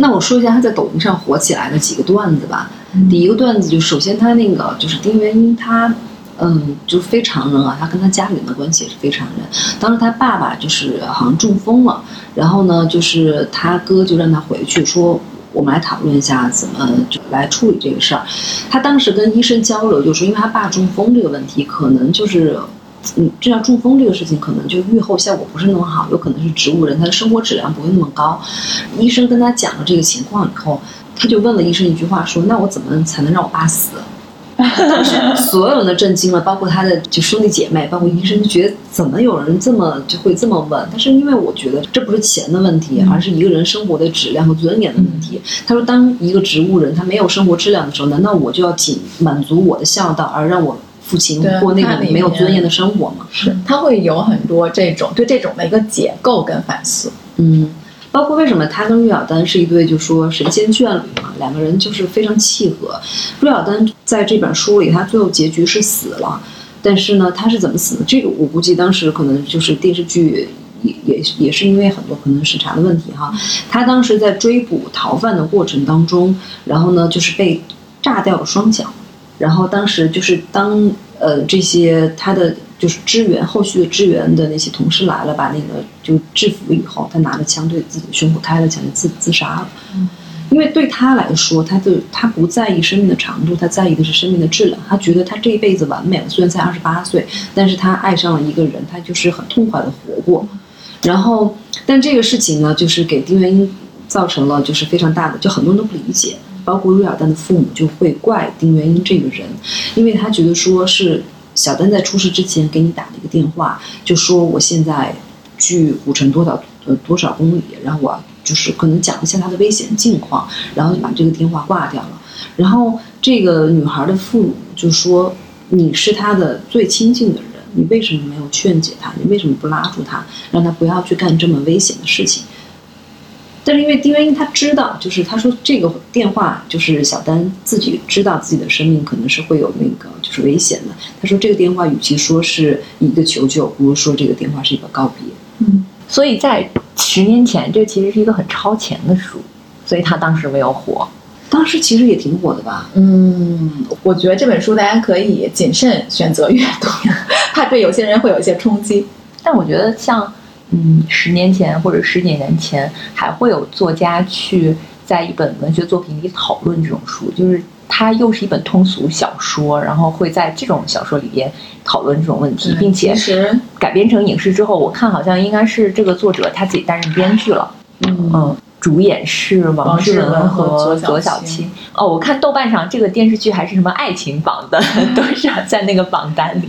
那我说一下他在抖音上火起来的几个段子吧。第一个段子就首先他那个就是丁元英，他嗯就非常人啊，他跟他家里人的关系也是非常人。当时他爸爸就是好像中风了，然后呢就是他哥就让他回去说。我们来讨论一下怎么就来处理这个事儿。他当时跟医生交流，就说因为他爸中风这个问题，可能就是，嗯，这样中风这个事情可能就愈后效果不是那么好，有可能是植物人，他的生活质量不会那么高。医生跟他讲了这个情况以后，他就问了医生一句话，说：“那我怎么才能让我爸死？”当时所有人都震惊了，[laughs] 包括他的就兄弟姐妹，包括医生，就觉得怎么有人这么就会这么问？但是因为我觉得这不是钱的问题，而是一个人生活的质量和尊严的问题。他说，当一个植物人他没有生活质量的时候，难道我就要仅满足我的孝道，而让我父亲过那种没有尊严的生活吗？是，他会有很多这种对这种的一个解构跟反思。嗯。包括为什么他跟芮小丹是一对，就说神仙眷侣嘛，两个人就是非常契合。芮小丹在这本书里，他最后结局是死了，但是呢，他是怎么死的？这个我估计当时可能就是电视剧也也也是因为很多可能审查的问题哈。他当时在追捕逃犯的过程当中，然后呢就是被炸掉了双脚，然后当时就是当呃这些他的。就是支援后续的支援的那些同事来了，把那个就制服以后，他拿着枪对自己的胸口开了枪，就自自杀了。嗯，因为对他来说，他的他不在意生命的长度，他在意的是生命的质量。他觉得他这一辈子完美了，虽然才二十八岁，但是他爱上了一个人，他就是很痛快的活过。然后，但这个事情呢，就是给丁元英造成了就是非常大的，就很多人都不理解，包括芮小丹的父母就会怪丁元英这个人，因为他觉得说是。小丹在出事之前给你打了一个电话，就说我现在距古城多少呃多少公里，然后我就是可能讲一下他的危险境况，然后就把这个电话挂掉了。然后这个女孩的父母就说：“你是他的最亲近的人，你为什么没有劝解他？你为什么不拉住他，让他不要去干这么危险的事情？”但是因为丁元英他知道，就是他说这个电话就是小丹自己知道自己的生命可能是会有那个就是危险的。他说这个电话与其说是一个求救，不如说这个电话是一个告别。嗯，所以在十年前，这其实是一个很超前的书，所以他当时没有火。当时其实也挺火的吧？嗯，我觉得这本书大家可以谨慎选择阅读，怕对有些人会有一些冲击。但我觉得像嗯十年前或者十几年前，还会有作家去在一本文学作品里讨论这种书，就是它又是一本通俗小说，然后会在这种小说里边讨论这种问题，并且改编成影视之后，我看好像应该是这个作者他自己担任编剧了。嗯嗯，主演是王王志志文文和和左小青左小青。哦，我看豆瓣上这个电视剧还是什么爱情榜的，[laughs] 都是在那个榜单里。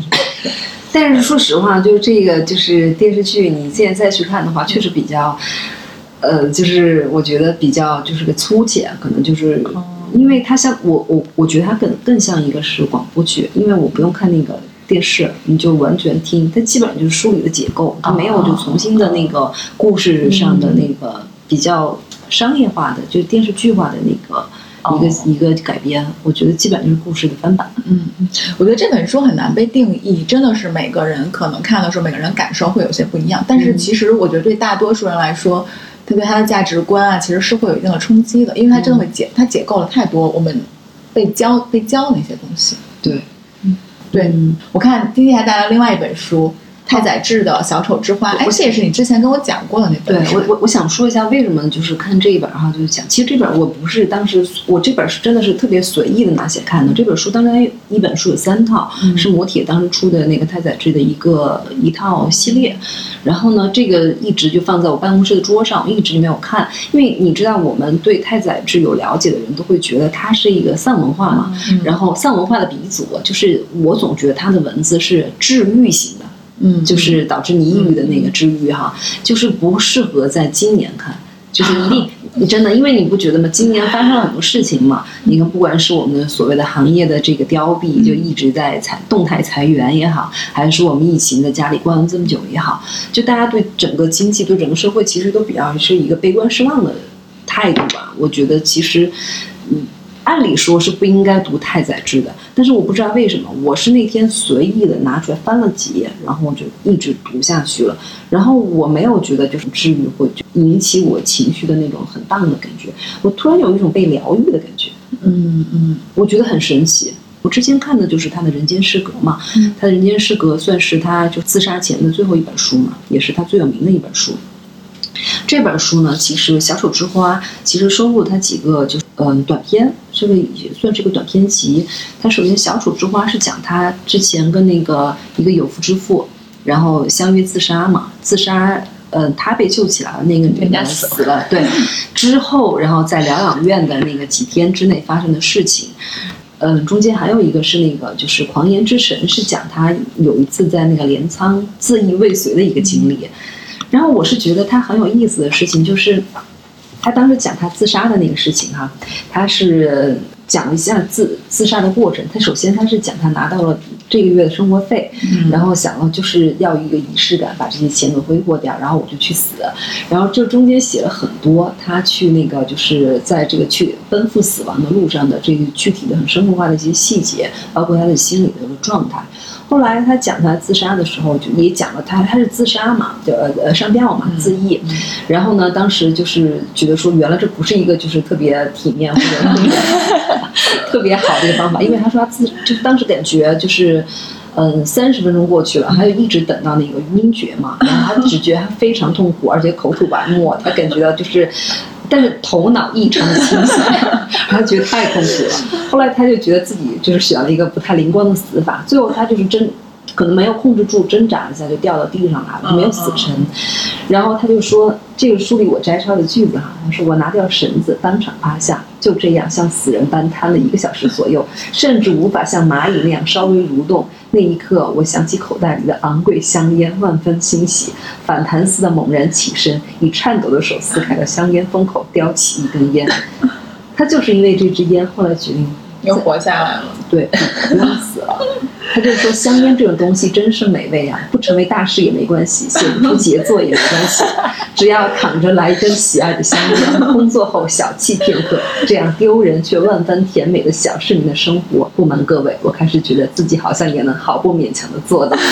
但是说实话，就是这个就是电视剧，你现在再去看的话，确实比较，呃，就是我觉得比较就是个粗浅，可能就是。因为它像我我我觉得它更更像一个是广播剧，因为我不用看那个电视，你就完全听，它基本上就是书里的结构，它没有就重新的那个故事上的那个比较商业化的，就是电视剧化的那个一个、哦一个改编，我觉得基本就是故事的翻版。嗯，我觉得这本书很难被定义，真的是每个人可能看的时候，每个人感受会有些不一样。但是嗯其实我觉得对大多数人来说，他对他的价值观啊，其实是会有一定的冲击的，因为它真的会解，它解构了太多我们被教被教的那些东西。对，嗯对，嗯我看丁丁还带来另外一本书。太宰治的《小丑之花》，哎，这也是你之前跟我讲过的那本对。我我我想说一下为什么就是看这一本哈，就是讲其实这本我不是当时我这本是真的是特别随意的拿起来看的。这本书当然一本书有三套，嗯是磨铁当时出的那个太宰治的一个一套系列。然后呢，这个一直就放在我办公室的桌上，我一直没有看，因为你知道我们对太宰治有了解的人都会觉得他是一个丧文化嘛，嗯然后丧文化的鼻祖，就是我总觉得他的文字是治愈型的。嗯，就是导致你抑郁的那个治愈哈，就是不适合在今年看，就是一定。你真的，因为你不觉得吗？今年发生了很多事情嘛。你看，不管是我们所谓的行业的这个凋敝，就一直在裁动态裁员也好，还是说我们疫情在家里关了这么久也好，就大家对整个经济、对整个社会，其实都比较是一个悲观失望的态度吧。我觉得其实，嗯。按理说是不应该读太宰治的，但是我不知道为什么，我是那天随意的拿出来翻了几页，然后我就一直读下去了。然后我没有觉得就是治愈会引起我情绪的那种很棒的感觉，我突然有一种被疗愈的感觉，嗯嗯我觉得很神奇。我之前看的就是他的《人间失格》嘛，他的《人间失格》算是他就自杀前的最后一本书嘛，也是他最有名的一本书。这本书呢，其实《小丑之花》其实收录他几个就嗯短篇，这个也算是个短篇集。它首先《小丑之花》是讲他之前跟那个一个有妇之妇，然后相约自杀嘛，自杀。嗯，他被救起来了，那个女的死了死了。[laughs] 对，之后然后在疗养院的那个几天之内发生的事情。嗯，中间还有一个是那个，就是《狂言之神》，是讲他有一次在那个镰仓自缢未遂的一个经历。然后我是觉得他很有意思的事情，就是他当时讲他自杀的那个事情哈，他是讲了一下自自杀的过程。他首先他是讲他拿到了这个月的生活费，然后想了就是要一个仪式感，把这些钱都挥霍掉，然后我就去死。然后这中间写了很多他去那个就是在这个去奔赴死亡的路上的这个具体的很生活化的一些细节，包括他的心理的状态。后来他讲他自杀的时候，就也讲了他他是自杀嘛，就呃呃上吊嘛，自缢。然后呢，当时就是觉得说，原来这不是一个就是特别体面或者特 [laughs] 别特别好的一个方法，因为他说他自就是当时感觉就是。嗯，三十分钟过去了，他就一直等到那个晕厥嘛，然后他只觉得他非常痛苦，而且口吐白沫，他感觉到就是，但是头脑异常的清醒，[laughs] 他觉得太痛苦了。后来他就觉得自己就是选了一个不太灵光的死法，最后他就是真可能没有控制住，挣扎一下就掉到地上来了，没有死成。然后他就说，这个书里我摘抄的句子哈，他说我拿掉绳子，当场趴下，就这样像死人般瘫了一个小时左右，甚至无法像蚂蚁那样稍微蠕动。那一刻，我想起口袋里的昂贵香烟，万分欣喜，反弹似的猛然起身，以颤抖的手撕开了香烟封口，叼起一根烟。他就是因为这支烟，后来决定又活下来了。对，不用死了。他就说香烟这种东西真是美味啊，不成为大师也没关系，写不出杰作也没关系，只要躺着来一根喜爱的香烟，工作后小憩片刻，这样丢人却万分甜美的小市民的生活，不瞒各位，我开始觉得自己好像也能毫不勉强的做到。[laughs]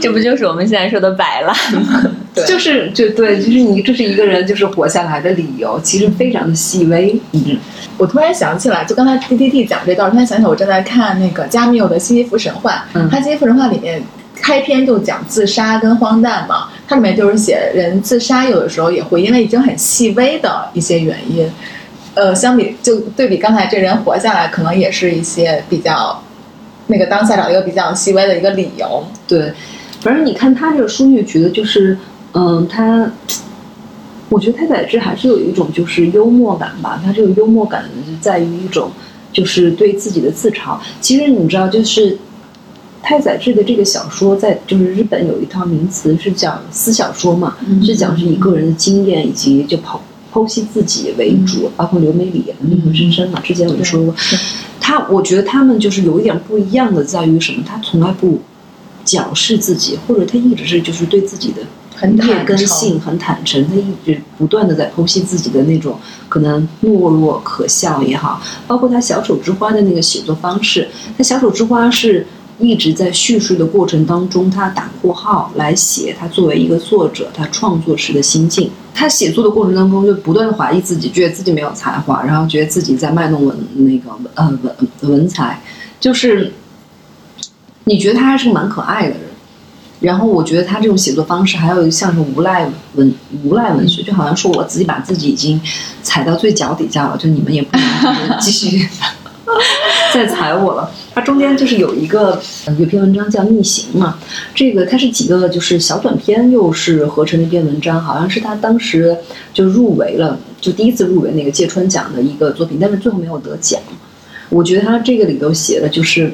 这不就是我们现在说的摆烂吗？对就是就对，就是你这是一个人就是活下来的理由，其实非常的细微。嗯，我突然想起来，就刚才 D D T 讲这段，突然想起来我正在看那个加缪的《西西弗神话》，嗯他《西西弗神话》里面开篇就讲自杀跟荒诞嘛，它里面就是写人自杀有的时候也会因为已经很细微的一些原因，呃，相比就对比刚才这人活下来，可能也是一些比较那个当下找一个比较细微的一个理由。对。反正你看他这个书，就觉得就是，嗯，他，我觉得太宰治还是有一种就是幽默感吧。他这个幽默感就在于一种就是对自己的自嘲。其实你知道，就是太宰治的这个小说，在就是日本有一套名词是讲私小说嘛，嗯是讲是以个人的经验以及就剖剖析自己为主，包括刘美里演的《命运深深》嘛，之前我就说过，他我觉得他们就是有一点不一样的在于什么？他从来不矫饰自己，或者他一直是就是对自己的劣很坦诚根性很坦诚，他一直不断的在剖析自己的那种可能懦弱、可笑也好，包括他小丑之花的那个写作方式，他小丑之花是。一直在叙述的过程当中，他打括号来写他作为一个作者他创作时的心境。他写作的过程当中就不断的怀疑自己，觉得自己没有才华，然后觉得自己在卖弄文那个呃文文才，就是你觉得他还是个蛮可爱的人。然后我觉得他这种写作方式，还有像是无赖文无赖文学，就好像说我自己把自己已经踩到最脚底下了，就你们也不能 [laughs] 继续 [laughs] 再踩我了。它中间就是有一个呃有篇文章叫《逆行》嘛，这个它是几个就是小短篇，又是合成的一篇文章，好像是他当时就入围了，就第一次入围那个芥川奖的一个作品，但是最后没有得奖。我觉得他这个里头写的就是。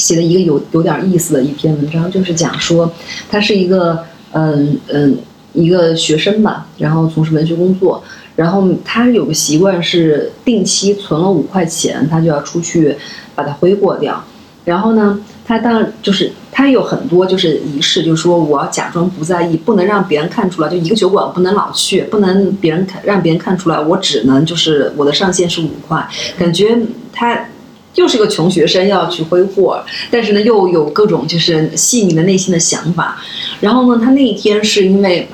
写了一个有有点意思的一篇文章，就是讲说他是一个嗯嗯一个学生吧，然后从事文学工作，然后他有个习惯是定期存了五块钱，他就要出去把它挥霍掉。然后呢，他当就是他有很多就是仪式，就是说我要假装不在意，不能让别人看出来，就一个酒馆不能老去，不能别人看让别人看出来，我只能就是我的上限是五块，感觉他。又是个穷学生要去挥霍，但是呢又有各种就是细腻的内心的想法。然后呢，他那一天是因为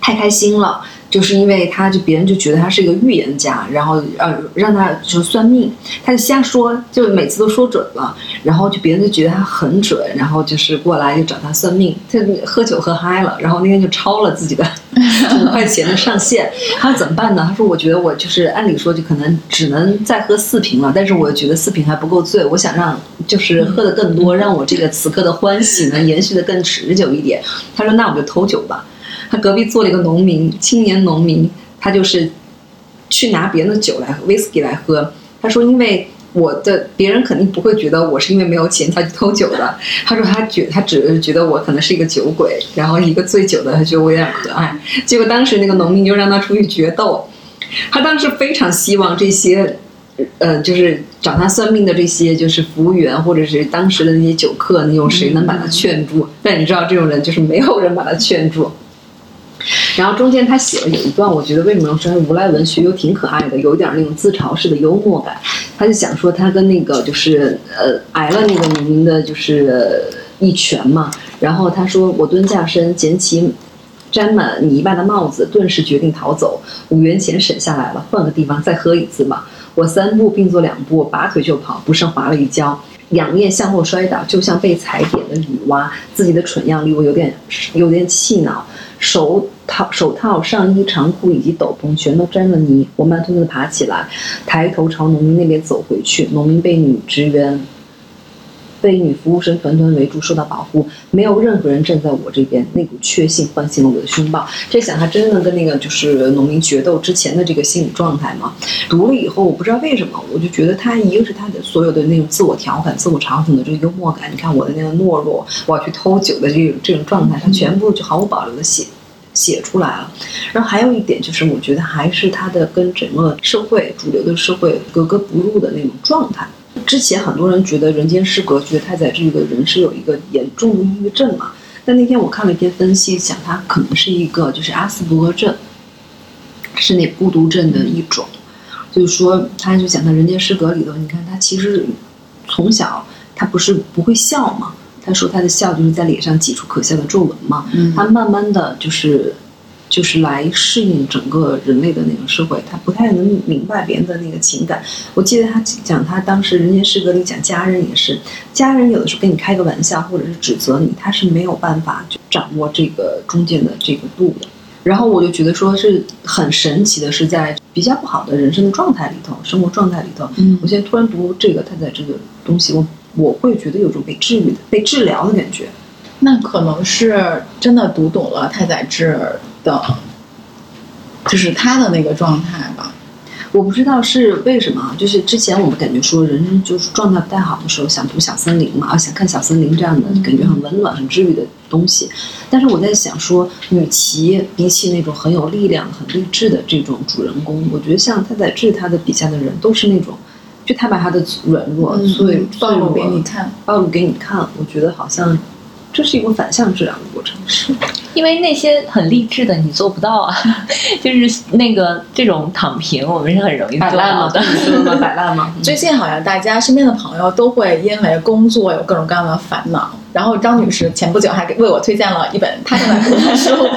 太开心了，就是因为他就别人就觉得他是一个预言家，然后呃让他就算命，他就瞎说，就每次都说准了，然后就别人就觉得他很准，然后就是过来就找他算命，他喝酒喝嗨了，然后那天就超了自己的 [laughs] 五块钱的上限，他说怎么办呢？他说我觉得我就是按理说就可能只能再喝四瓶了，但是我觉得四瓶还不够醉，我想让就是喝的更多，让我这个此刻的欢喜能延续的更持久一点。他说那我就偷酒吧。他隔壁坐了一个农民，青年农民，他就是去拿别人的酒来喝，whisky 来喝。他说，因为我的别人肯定不会觉得我是因为没有钱才去偷酒的。[laughs] 他说他觉他只是觉得我可能是一个酒鬼，然后一个醉酒的，他觉得我有点可爱。结果当时那个农民就让他出去决斗，他当时非常希望这些。呃，就是找他算命的这些，就是服务员或者是当时的那些酒客，你有谁能把他劝住？但你知道，这种人就是没有人把他劝住。然后中间他写了有一段，我觉得为什么说无赖文学又挺可爱的，有一点那种自嘲式的幽默感。他就想说他跟那个就是呃挨了那个农民的就是一拳嘛，然后他说我蹲下身捡起沾满泥巴的帽子，顿时决定逃走。五元钱省下来了，换个地方再喝一次嘛。我三步并作两步，拔腿就跑，不慎滑了一跤，仰面向后摔倒，就像被踩扁的女娲。自己的蠢样令我有点有点气恼。手套、手套、上衣、长裤以及斗篷全都沾了泥。我慢吞吞地爬起来，抬头朝农民那边走回去。农民被女职员、被女服务生团团围住，受到保护，没有任何人站在我这边。那股确信唤醒了我的胸抱。这想他真的跟那个就是农民决斗之前的这个心理状态吗？读了以后，我不知道为什么，我就觉得他一个是他的所有的那种自我调侃、自我嘲讽的这个幽默感。你看我的那个懦弱，我要去偷酒的这种这种状态，他全部就毫无保留的写。写出来了，然后还有一点就是，我觉得还是他的跟整个社会主流的社会格格不入的那种状态。之前很多人觉得《人间失格》，觉得太宰这个人是有一个严重的抑郁症嘛。但那天我看了一篇分析，讲他可能是一个就是阿斯伯格症，是那孤独症的一种。就是说，他就讲他《人间失格》里头，你看他其实从小他不是不会笑嘛。他他说他的笑就是在脸上挤出可笑的皱纹嘛，嗯他慢慢的就是就是来适应整个人类的那个社会，他不太能明白别人的那个情感。我记得他讲他当时《人间失格》里讲家人也是，家人有的时候跟你开个玩笑或者是指责你，他是没有办法就掌握这个中间的这个度的。然后我就觉得说是很神奇的，是在比较不好的人生的状态里头，生活状态里头，嗯我现在突然读这个他在这个东西，我我会觉得有种被治愈的、被治疗的感觉。那可能是真的读懂了太宰治的，就是他的那个状态吧。我不知道是为什么啊，就是之前我们感觉说人就是状态不太好的时候，想读小森林嘛，啊，想看小森林这样的感觉很温暖、很治愈的东西。但是我在想说，与其比起那种很有力量、很励志的这种主人公，我觉得像太宰治他的笔下的人都是那种，就他把他的软弱、所以暴露给你看，暴露给你看，我觉得好像这是一个反向治疗的过程。是因为那些很励志的你做不到啊，[laughs] 就是那个这种躺平，我们是很容易做摆烂的。摆烂吗？[laughs] 最近好像大家身边的朋友都会因为工作有各种各样的烦恼。然后张女士前不久还给为我推荐了一本她正在读的书，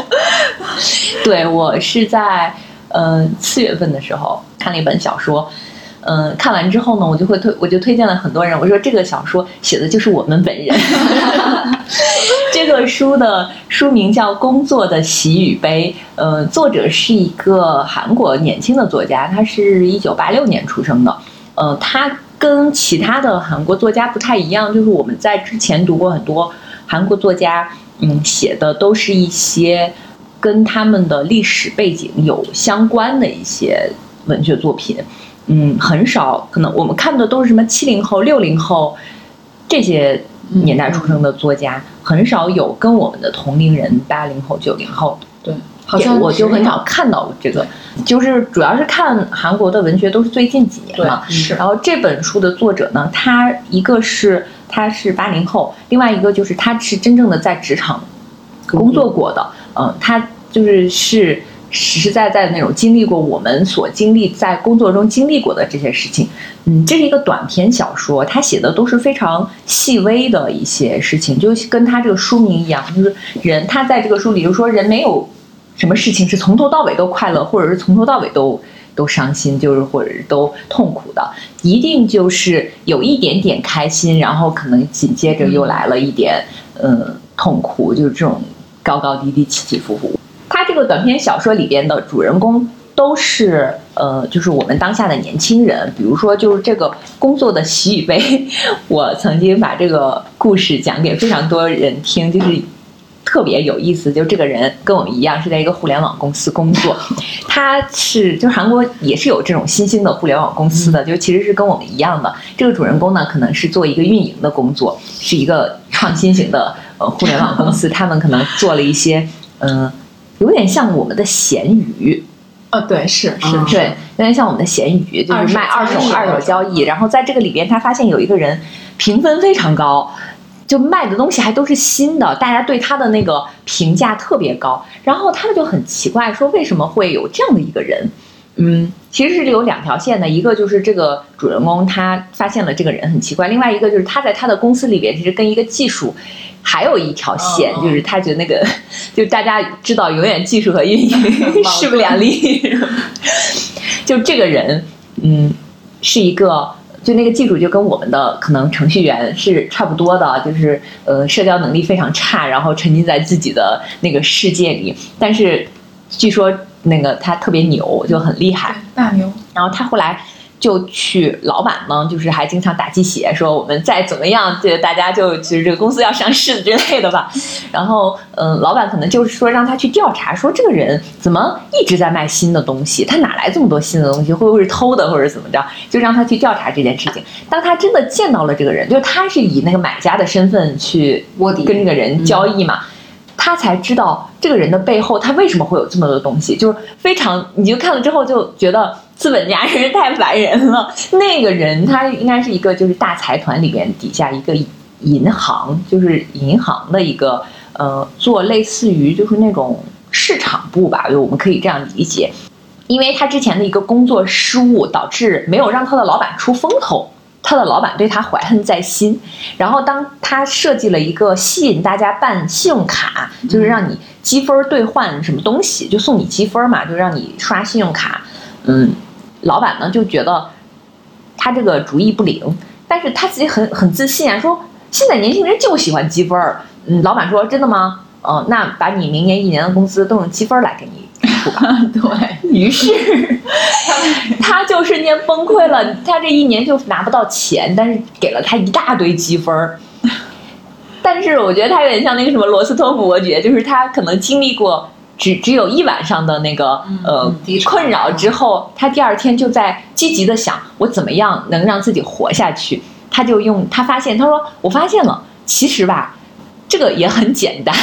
[laughs] 对我是在呃四月份的时候看了一本小说，嗯、看完之后呢，我就会推我就推荐了很多人，我说这个小说写的就是我们本人。[laughs] 这个书的书名叫《工作的喜与悲》，呃，作者是一个韩国年轻的作家，他是一九八六年出生的，呃，他跟其他的韩国作家不太一样，就是我们在之前读过很多韩国作家，嗯，写的都是一些跟他们的历史背景有相关的一些文学作品，嗯，很少，可能我们看的都是什么七零后、六零后这些年代出生的作家，很少有跟我们的同龄人八零后、九零后。对，好像我就很少看到这个，就是主要是看韩国的文学都是最近几年对嘛。是。然后这本书的作者呢，他一个是他是八零后，另外一个就是他是真正的在职场工作过的，嗯、他就是是实实在在的那种经历过我们所经历在工作中经历过的这些事情。嗯，这是一个短篇小说，他写的都是非常细微的一些事情，就跟他这个书名一样，就是人他在这个书里就说人没有什么事情是从头到尾都快乐，或者是从头到尾都都伤心，就是或者是都痛苦的，一定就是有一点点开心，然后可能紧接着又来了一点嗯痛苦，就是这种高高低低、起起伏伏。这个短篇小说里边的主人公都是呃，就是我们当下的年轻人，比如说就是这个工作的喜与悲，我曾经把这个故事讲给非常多人听，就是。特别有意思，就这个人跟我们一样是在一个互联网公司工作，他是就韩国也是有这种新兴的互联网公司的，就其实是跟我们一样的。这个主人公呢，可能是做一个运营的工作，是一个创新型的呃互联网公司，他们可能做了一些嗯、有点像我们的闲鱼，呃，对，是是嗯是，对，有点像我们的闲鱼，就是卖二手二手交易二手交易。然后在这个里边，他发现有一个人评分非常高，就卖的东西还都是新的，大家对他的那个评价特别高。然后他们就很奇怪，说为什么会有这样的一个人？嗯，其实是有两条线的，一个就是这个主人公他发现了这个人很奇怪，另外一个就是他在他的公司里边其实跟一个技术还有一条线，哦就是他觉得那个 [laughs] 就大家知道，永远技术和运营势不两立。[laughs] 就这个人，嗯，是一个。就那个技术就跟我们的可能程序员是差不多的，就是呃社交能力非常差，然后沉浸在自己的那个世界里。但是据说那个他特别牛，就很厉害。大牛，然后他后来就去，老板嘛，就是还经常打鸡血，说我们再怎么样，这大家就其实这个公司要上市之类的吧。然后，嗯，老板可能就是说让他去调查，说这个人怎么一直在卖新的东西，他哪来这么多新的东西？会不会是偷的，或者怎么着？就让他去调查这件事情。当他真的见到了这个人，就是他是以那个买家的身份去卧底跟这个人交易嘛。他才知道这个人的背后，他为什么会有这么多东西，就是非常，你就看了之后就觉得资本家真是太烦人了。[laughs] 那个人他应该是一个就是大财团里边底下一个银行，就是银行的一个呃，做类似于就是那种市场部吧，就我们可以这样理解。因为他之前的一个工作失误，导致没有让他的老板出风头，他的老板对他怀恨在心，然后当他设计了一个吸引大家办信用卡，就是让你积分兑换什么东西，就送你积分嘛，就让你刷信用卡。嗯，老板呢就觉得他这个主意不灵，但是他自己很很自信啊，说现在年轻人就喜欢积分儿。嗯，老板说真的吗？哦，那把你明年一年的工资都用积分来给你付吧。[laughs] 对，[laughs] 于是 [laughs] 他就瞬间崩溃了，他这一年就拿不到钱，但是给了他一大堆积分儿。但是我觉得他有点像那个什么罗斯托夫伯爵，就是他可能经历过只只有一晚上的那个呃困扰之后，他第二天就在积极的想我怎么样能让自己活下去。他就用他发现他说我发现了，其实吧。这个也很简单，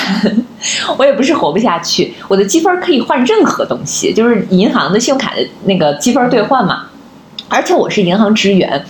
[laughs] 我也不是活不下去。我的积分可以换任何东西，就是银行的信用卡的那个积分兑换嘛。而且我是银行职员，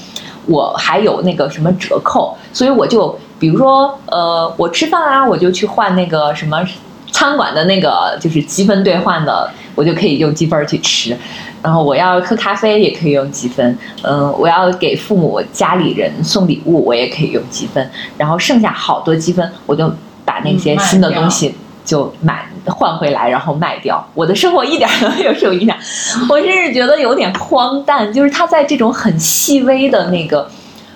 我还有那个什么折扣，所以我就比如说，呃，我吃饭啊，我就去换那个什么餐馆的那个就是积分兑换的，我就可以用积分去吃。然后我要喝咖啡也可以用积分，嗯，我要给父母家里人送礼物，我也可以用积分。然后剩下好多积分，我就把那些新的东西就买换回来，然后卖掉。我的生活一点都没有受影响，我甚至觉得有点荒诞，就是他在这种很细微的那个。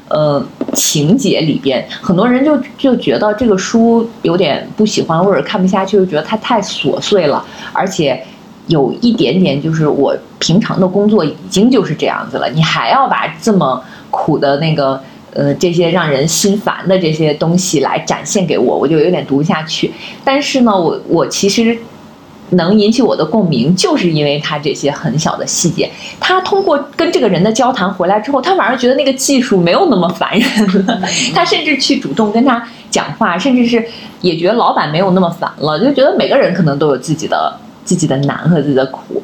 呃，情节里边，很多人就就觉得这个书有点不喜欢或者看不下去，就觉得它太琐碎了，而且有一点点就是我平常的工作已经就是这样子了，你还要把这么苦的那个呃这些让人心烦的这些东西来展现给我，我就有点读不下去。但是呢，我我其实能引起我的共鸣，就是因为他这些很小的细节。他通过跟这个人的交谈回来之后，他反而觉得那个技术没有那么烦人了。他甚至去主动跟他讲话，甚至是也觉得老板没有那么烦了，就觉得每个人可能都有自己的自己的难和自己的苦。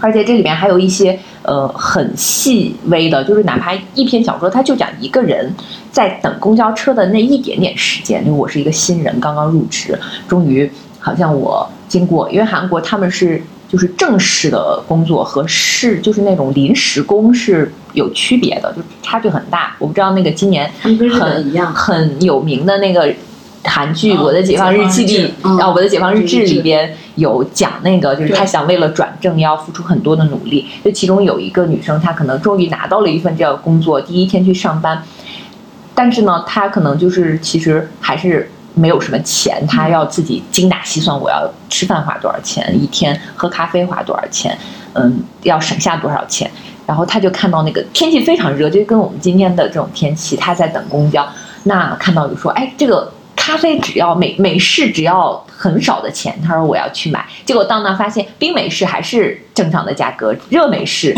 而且这里面还有一些呃很细微的，就是哪怕一篇小说，它就讲一个人在等公交车的那一点点时间。就我是一个新人，刚刚入职，终于好像我经过，因为韩国他们是就是正式的工作和是就是那种临时工是有区别的，就差距很大。我不知道那个今年很一样，很有名的那个韩剧《嗯我的解放日记》里啊，《我的解放日志》里边有讲那个，就是对他想为了转正要付出很多的努力。就其中有一个女生，她可能终于拿到了一份这样的工作，第一天去上班，但是呢，她可能就是其实还是。没有什么钱，他要自己精打细算，我要吃饭花多少钱，一天喝咖啡花多少钱，嗯，要省下多少钱。然后他就看到那个天气非常热，就跟我们今天的这种天气，他在等公交，那看到就说，哎，这个咖啡只要美美式只要很少的钱，他说我要去买，结果到那发现冰美式还是正常的价格，热美式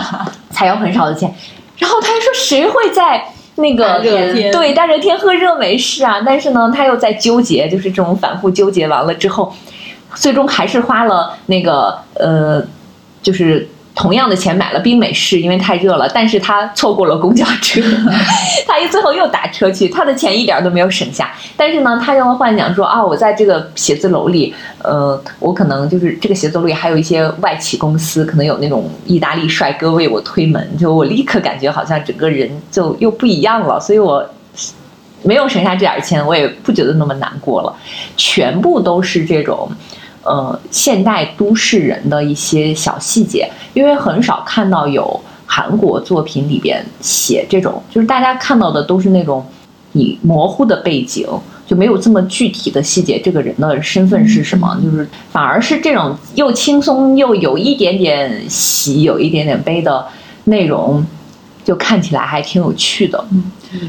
[laughs] 才要很少的钱，然后他还说谁会在那个对大热天喝热美式啊？但是呢，他又在纠结，就是这种反复纠结完了之后，最终还是花了那个呃，就是同样的钱买了冰美式，因为太热了，但是他错过了公交车，[laughs] 他一最后又打车去，他的钱一点都没有省下。但是呢，他又幻想说啊，我在这个写字楼里，呃，我可能就是这个写字楼里还有一些外企公司，可能有那种意大利帅哥为我推门，就我立刻感觉好像整个人就又不一样了，所以我。没有省下这点钱，我也不觉得那么难过了。全部都是这种，呃，现代都市人的一些小细节，因为很少看到有韩国作品里边写这种，就是大家看到的都是那种你模糊的背景，就没有这么具体的细节，这个人的身份是什么，就是反而是这种又轻松又有一点点喜，有一点点悲的内容，就看起来还挺有趣的。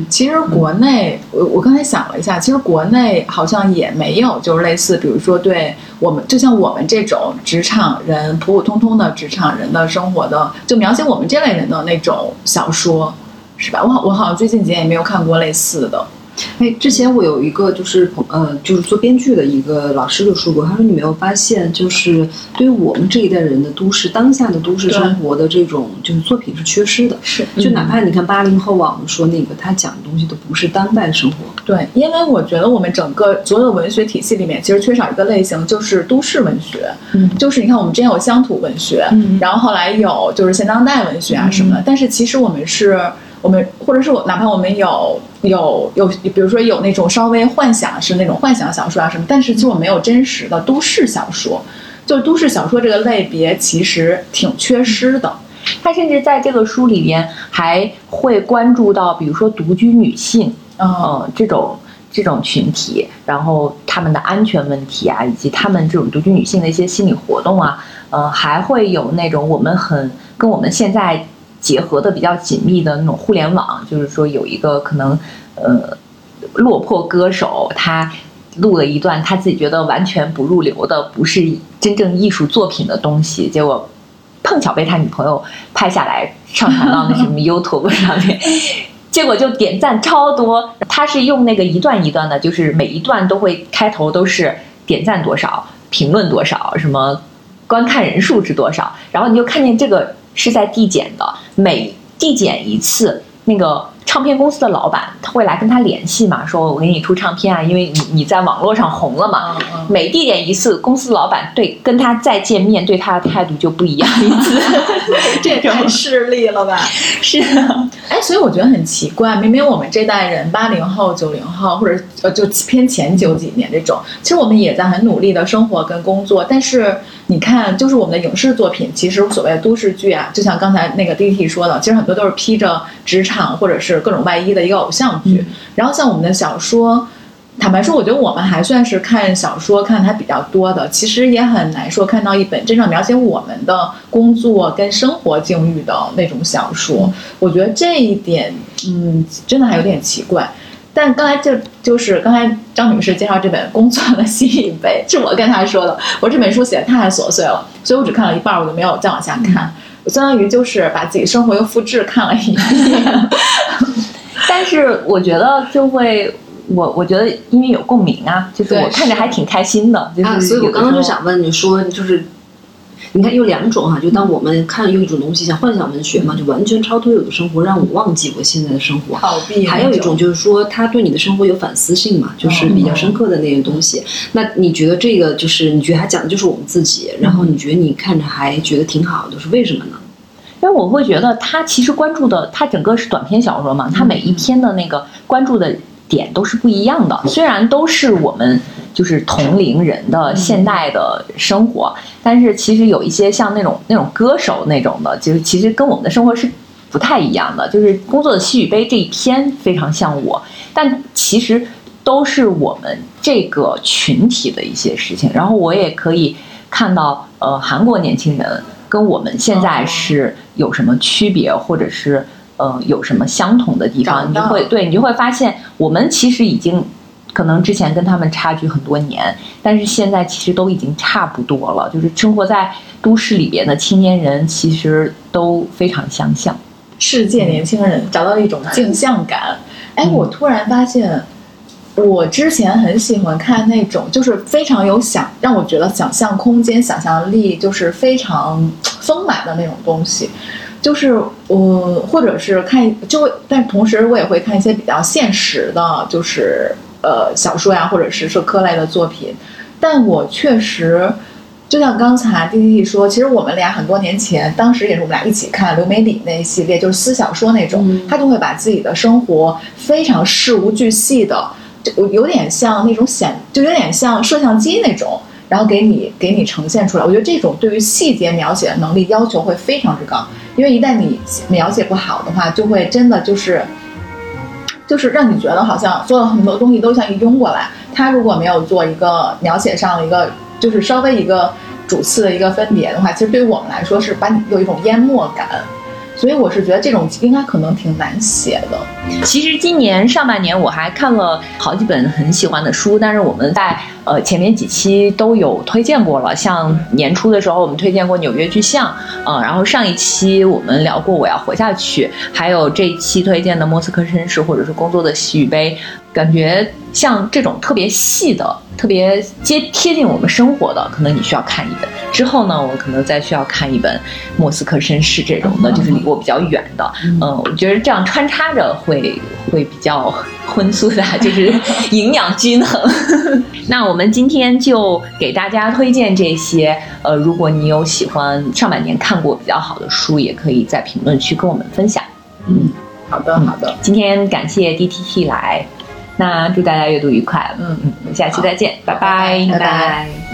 其实国内，我我刚才想了一下，其实国内好像也没有，就是类似，比如说对我们，就像我们这种职场人，普普通通的职场人的生活的，就描写我们这类人的那种小说，是吧？我好，我好像最近几年也没有看过类似的。哎，之前我有一个就是朋呃，就是做编剧的一个老师就说过，他说你没有发现，就是对于我们这一代人的都市当下的都市生活的这种就是作品是缺失的。是就哪怕你看八零后啊，我们说那个他讲的东西都不是当代生活，对，因为我觉得我们整个所有的文学体系里面，其实缺少一个类型，就是都市文学。嗯就是你看，我们之前有乡土文学，嗯然后后来有就是现当代文学啊什么的。但是其实我们是，我们或者是我哪怕我们有有有，比如说有那种稍微幻想是那种幻想小说啊什么，但是其实我没有真实的都市小说，就都市小说这个类别其实挺缺失的。他甚至在这个书里边还会关注到，比如说独居女性，嗯呃，这种这种群体，然后他们的安全问题啊，以及他们这种独居女性的一些心理活动啊，呃，还会有那种我们很跟我们现在结合的比较紧密的那种互联网，就是说有一个可能，呃，落魄歌手他。录了一段他自己觉得完全不入流的，不是真正艺术作品的东西，结果碰巧被他女朋友拍下来上传到那什么 YouTube 上面，结果就点赞超多。他是用那个一段一段的，就是每一段都会开头都是点赞多少、评论多少、什么观看人数是多少，然后你就看见这个是在递减的，每递减一次，那个唱片公司的老板他会来跟他联系嘛，说我给你出唱片啊，因为你你在网络上红了嘛。每递减一次，公司老板对跟他再见面对他的态度就不一样一次。[laughs] 这也太势利了吧？[laughs] 是的，哎，所以我觉得很奇怪，明明我们这代人八零后、九零后，或者呃就偏前九几年这种，其实我们也在很努力的生活跟工作，但是你看，就是我们的影视作品，其实所谓的都市剧啊，就像刚才那个 D T 说的，其实很多都是披着职场或者是各种外衣的一个偶像剧。嗯然后像我们的小说。坦白说，我觉得我们还算是看小说看的还比较多的，其实也很难说看到一本真正描写我们的工作跟生活境遇的那种小说。我觉得这一点，嗯，真的还有点奇怪。但刚才就就是刚才张女士介绍这本《工作的新一杯》，是我跟她说的。我这本书写的太琐碎了，所以我只看了一半，我就没有再往下看。我相当于就是把自己生活又复制看了一遍。[laughs] 但是我觉得就会，我我觉得因为有共鸣啊，就是对我看着还挺开心的。就是啊，所以我刚刚就想问你说，就是你看有两种哈、就当我们看有一种东西像幻想文学嘛，就完全超脱我的生活，让我忘记我现在的生活。逃避还有一种就是说，他对你的生活有反思性嘛，就是比较深刻的那些东西。那你觉得这个就是你觉得他讲的就是我们自己，然后你觉得你看着还觉得挺好的，是为什么呢？因为我会觉得他其实关注的，他整个是短篇小说嘛，他每一篇的那个关注的点都是不一样的。虽然都是我们就是同龄人的现代的生活，但是其实有一些像那种那种歌手那种的，就是其实跟我们的生活是不太一样的。就是工作的西语杯这一篇非常像我，但其实都是我们这个群体的一些事情。然后我也可以看到，呃，韩国年轻人跟我们现在是有什么区别，或者是呃有什么相同的地方，你就会对你就会发现，我们其实已经。可能之前跟他们差距很多年，但是现在其实都已经差不多了。就是生活在都市里边的青年人，其实都非常相像。世界年轻人找到了一种镜像感。哎，嗯我突然发现，我之前很喜欢看那种，就是非常有想让我觉得想象空间、想象力就是非常丰满的那种东西。就是我，或者是看，就会，但同时我也会看一些比较现实的，就是呃小说呀，或者是社科类的作品。但我确实，就像刚才 D D T 说，其实我们俩很多年前，当时也是我们俩一起看刘美里那一系列，就是私小说那种，嗯他就会把自己的生活非常事无巨细的，就有点像那种显，就有点像摄像机那种。然后给你给你呈现出来，我觉得这种对于细节描写的能力要求会非常之高，因为一旦你描写不好的话，就会真的就是，就是让你觉得好像做了很多东西都像一拥过来。他如果没有做一个描写上的一个，就是稍微一个主次的一个分别的话，其实对于我们来说是把你有一种淹没感。所以我是觉得这种应该可能挺难写的。其实今年上半年我还看了好几本很喜欢的书，但是我们在呃前面几期都有推荐过了。像年初的时候我们推荐过《纽约巨像》，呃，然后上一期我们聊过《我要活下去》，还有这一期推荐的《莫斯科绅士》或者是《工作的喜与悲》，感觉像这种特别细的、特别接贴近我们生活的，可能你需要看一本。之后呢，我可能再需要看一本《莫斯科绅士》这种的，就是离我比较远的。嗯、我觉得这样穿插着会会比较荤素的，[laughs] 就是营养均衡。[laughs] 那我们今天就给大家推荐这些。呃，如果你有喜欢上半年看过比较好的书，也可以在评论区跟我们分享。嗯，好的，好的，今天感谢 DTT 来，那祝大家阅读愉快。嗯嗯，下期再见，拜拜拜拜拜。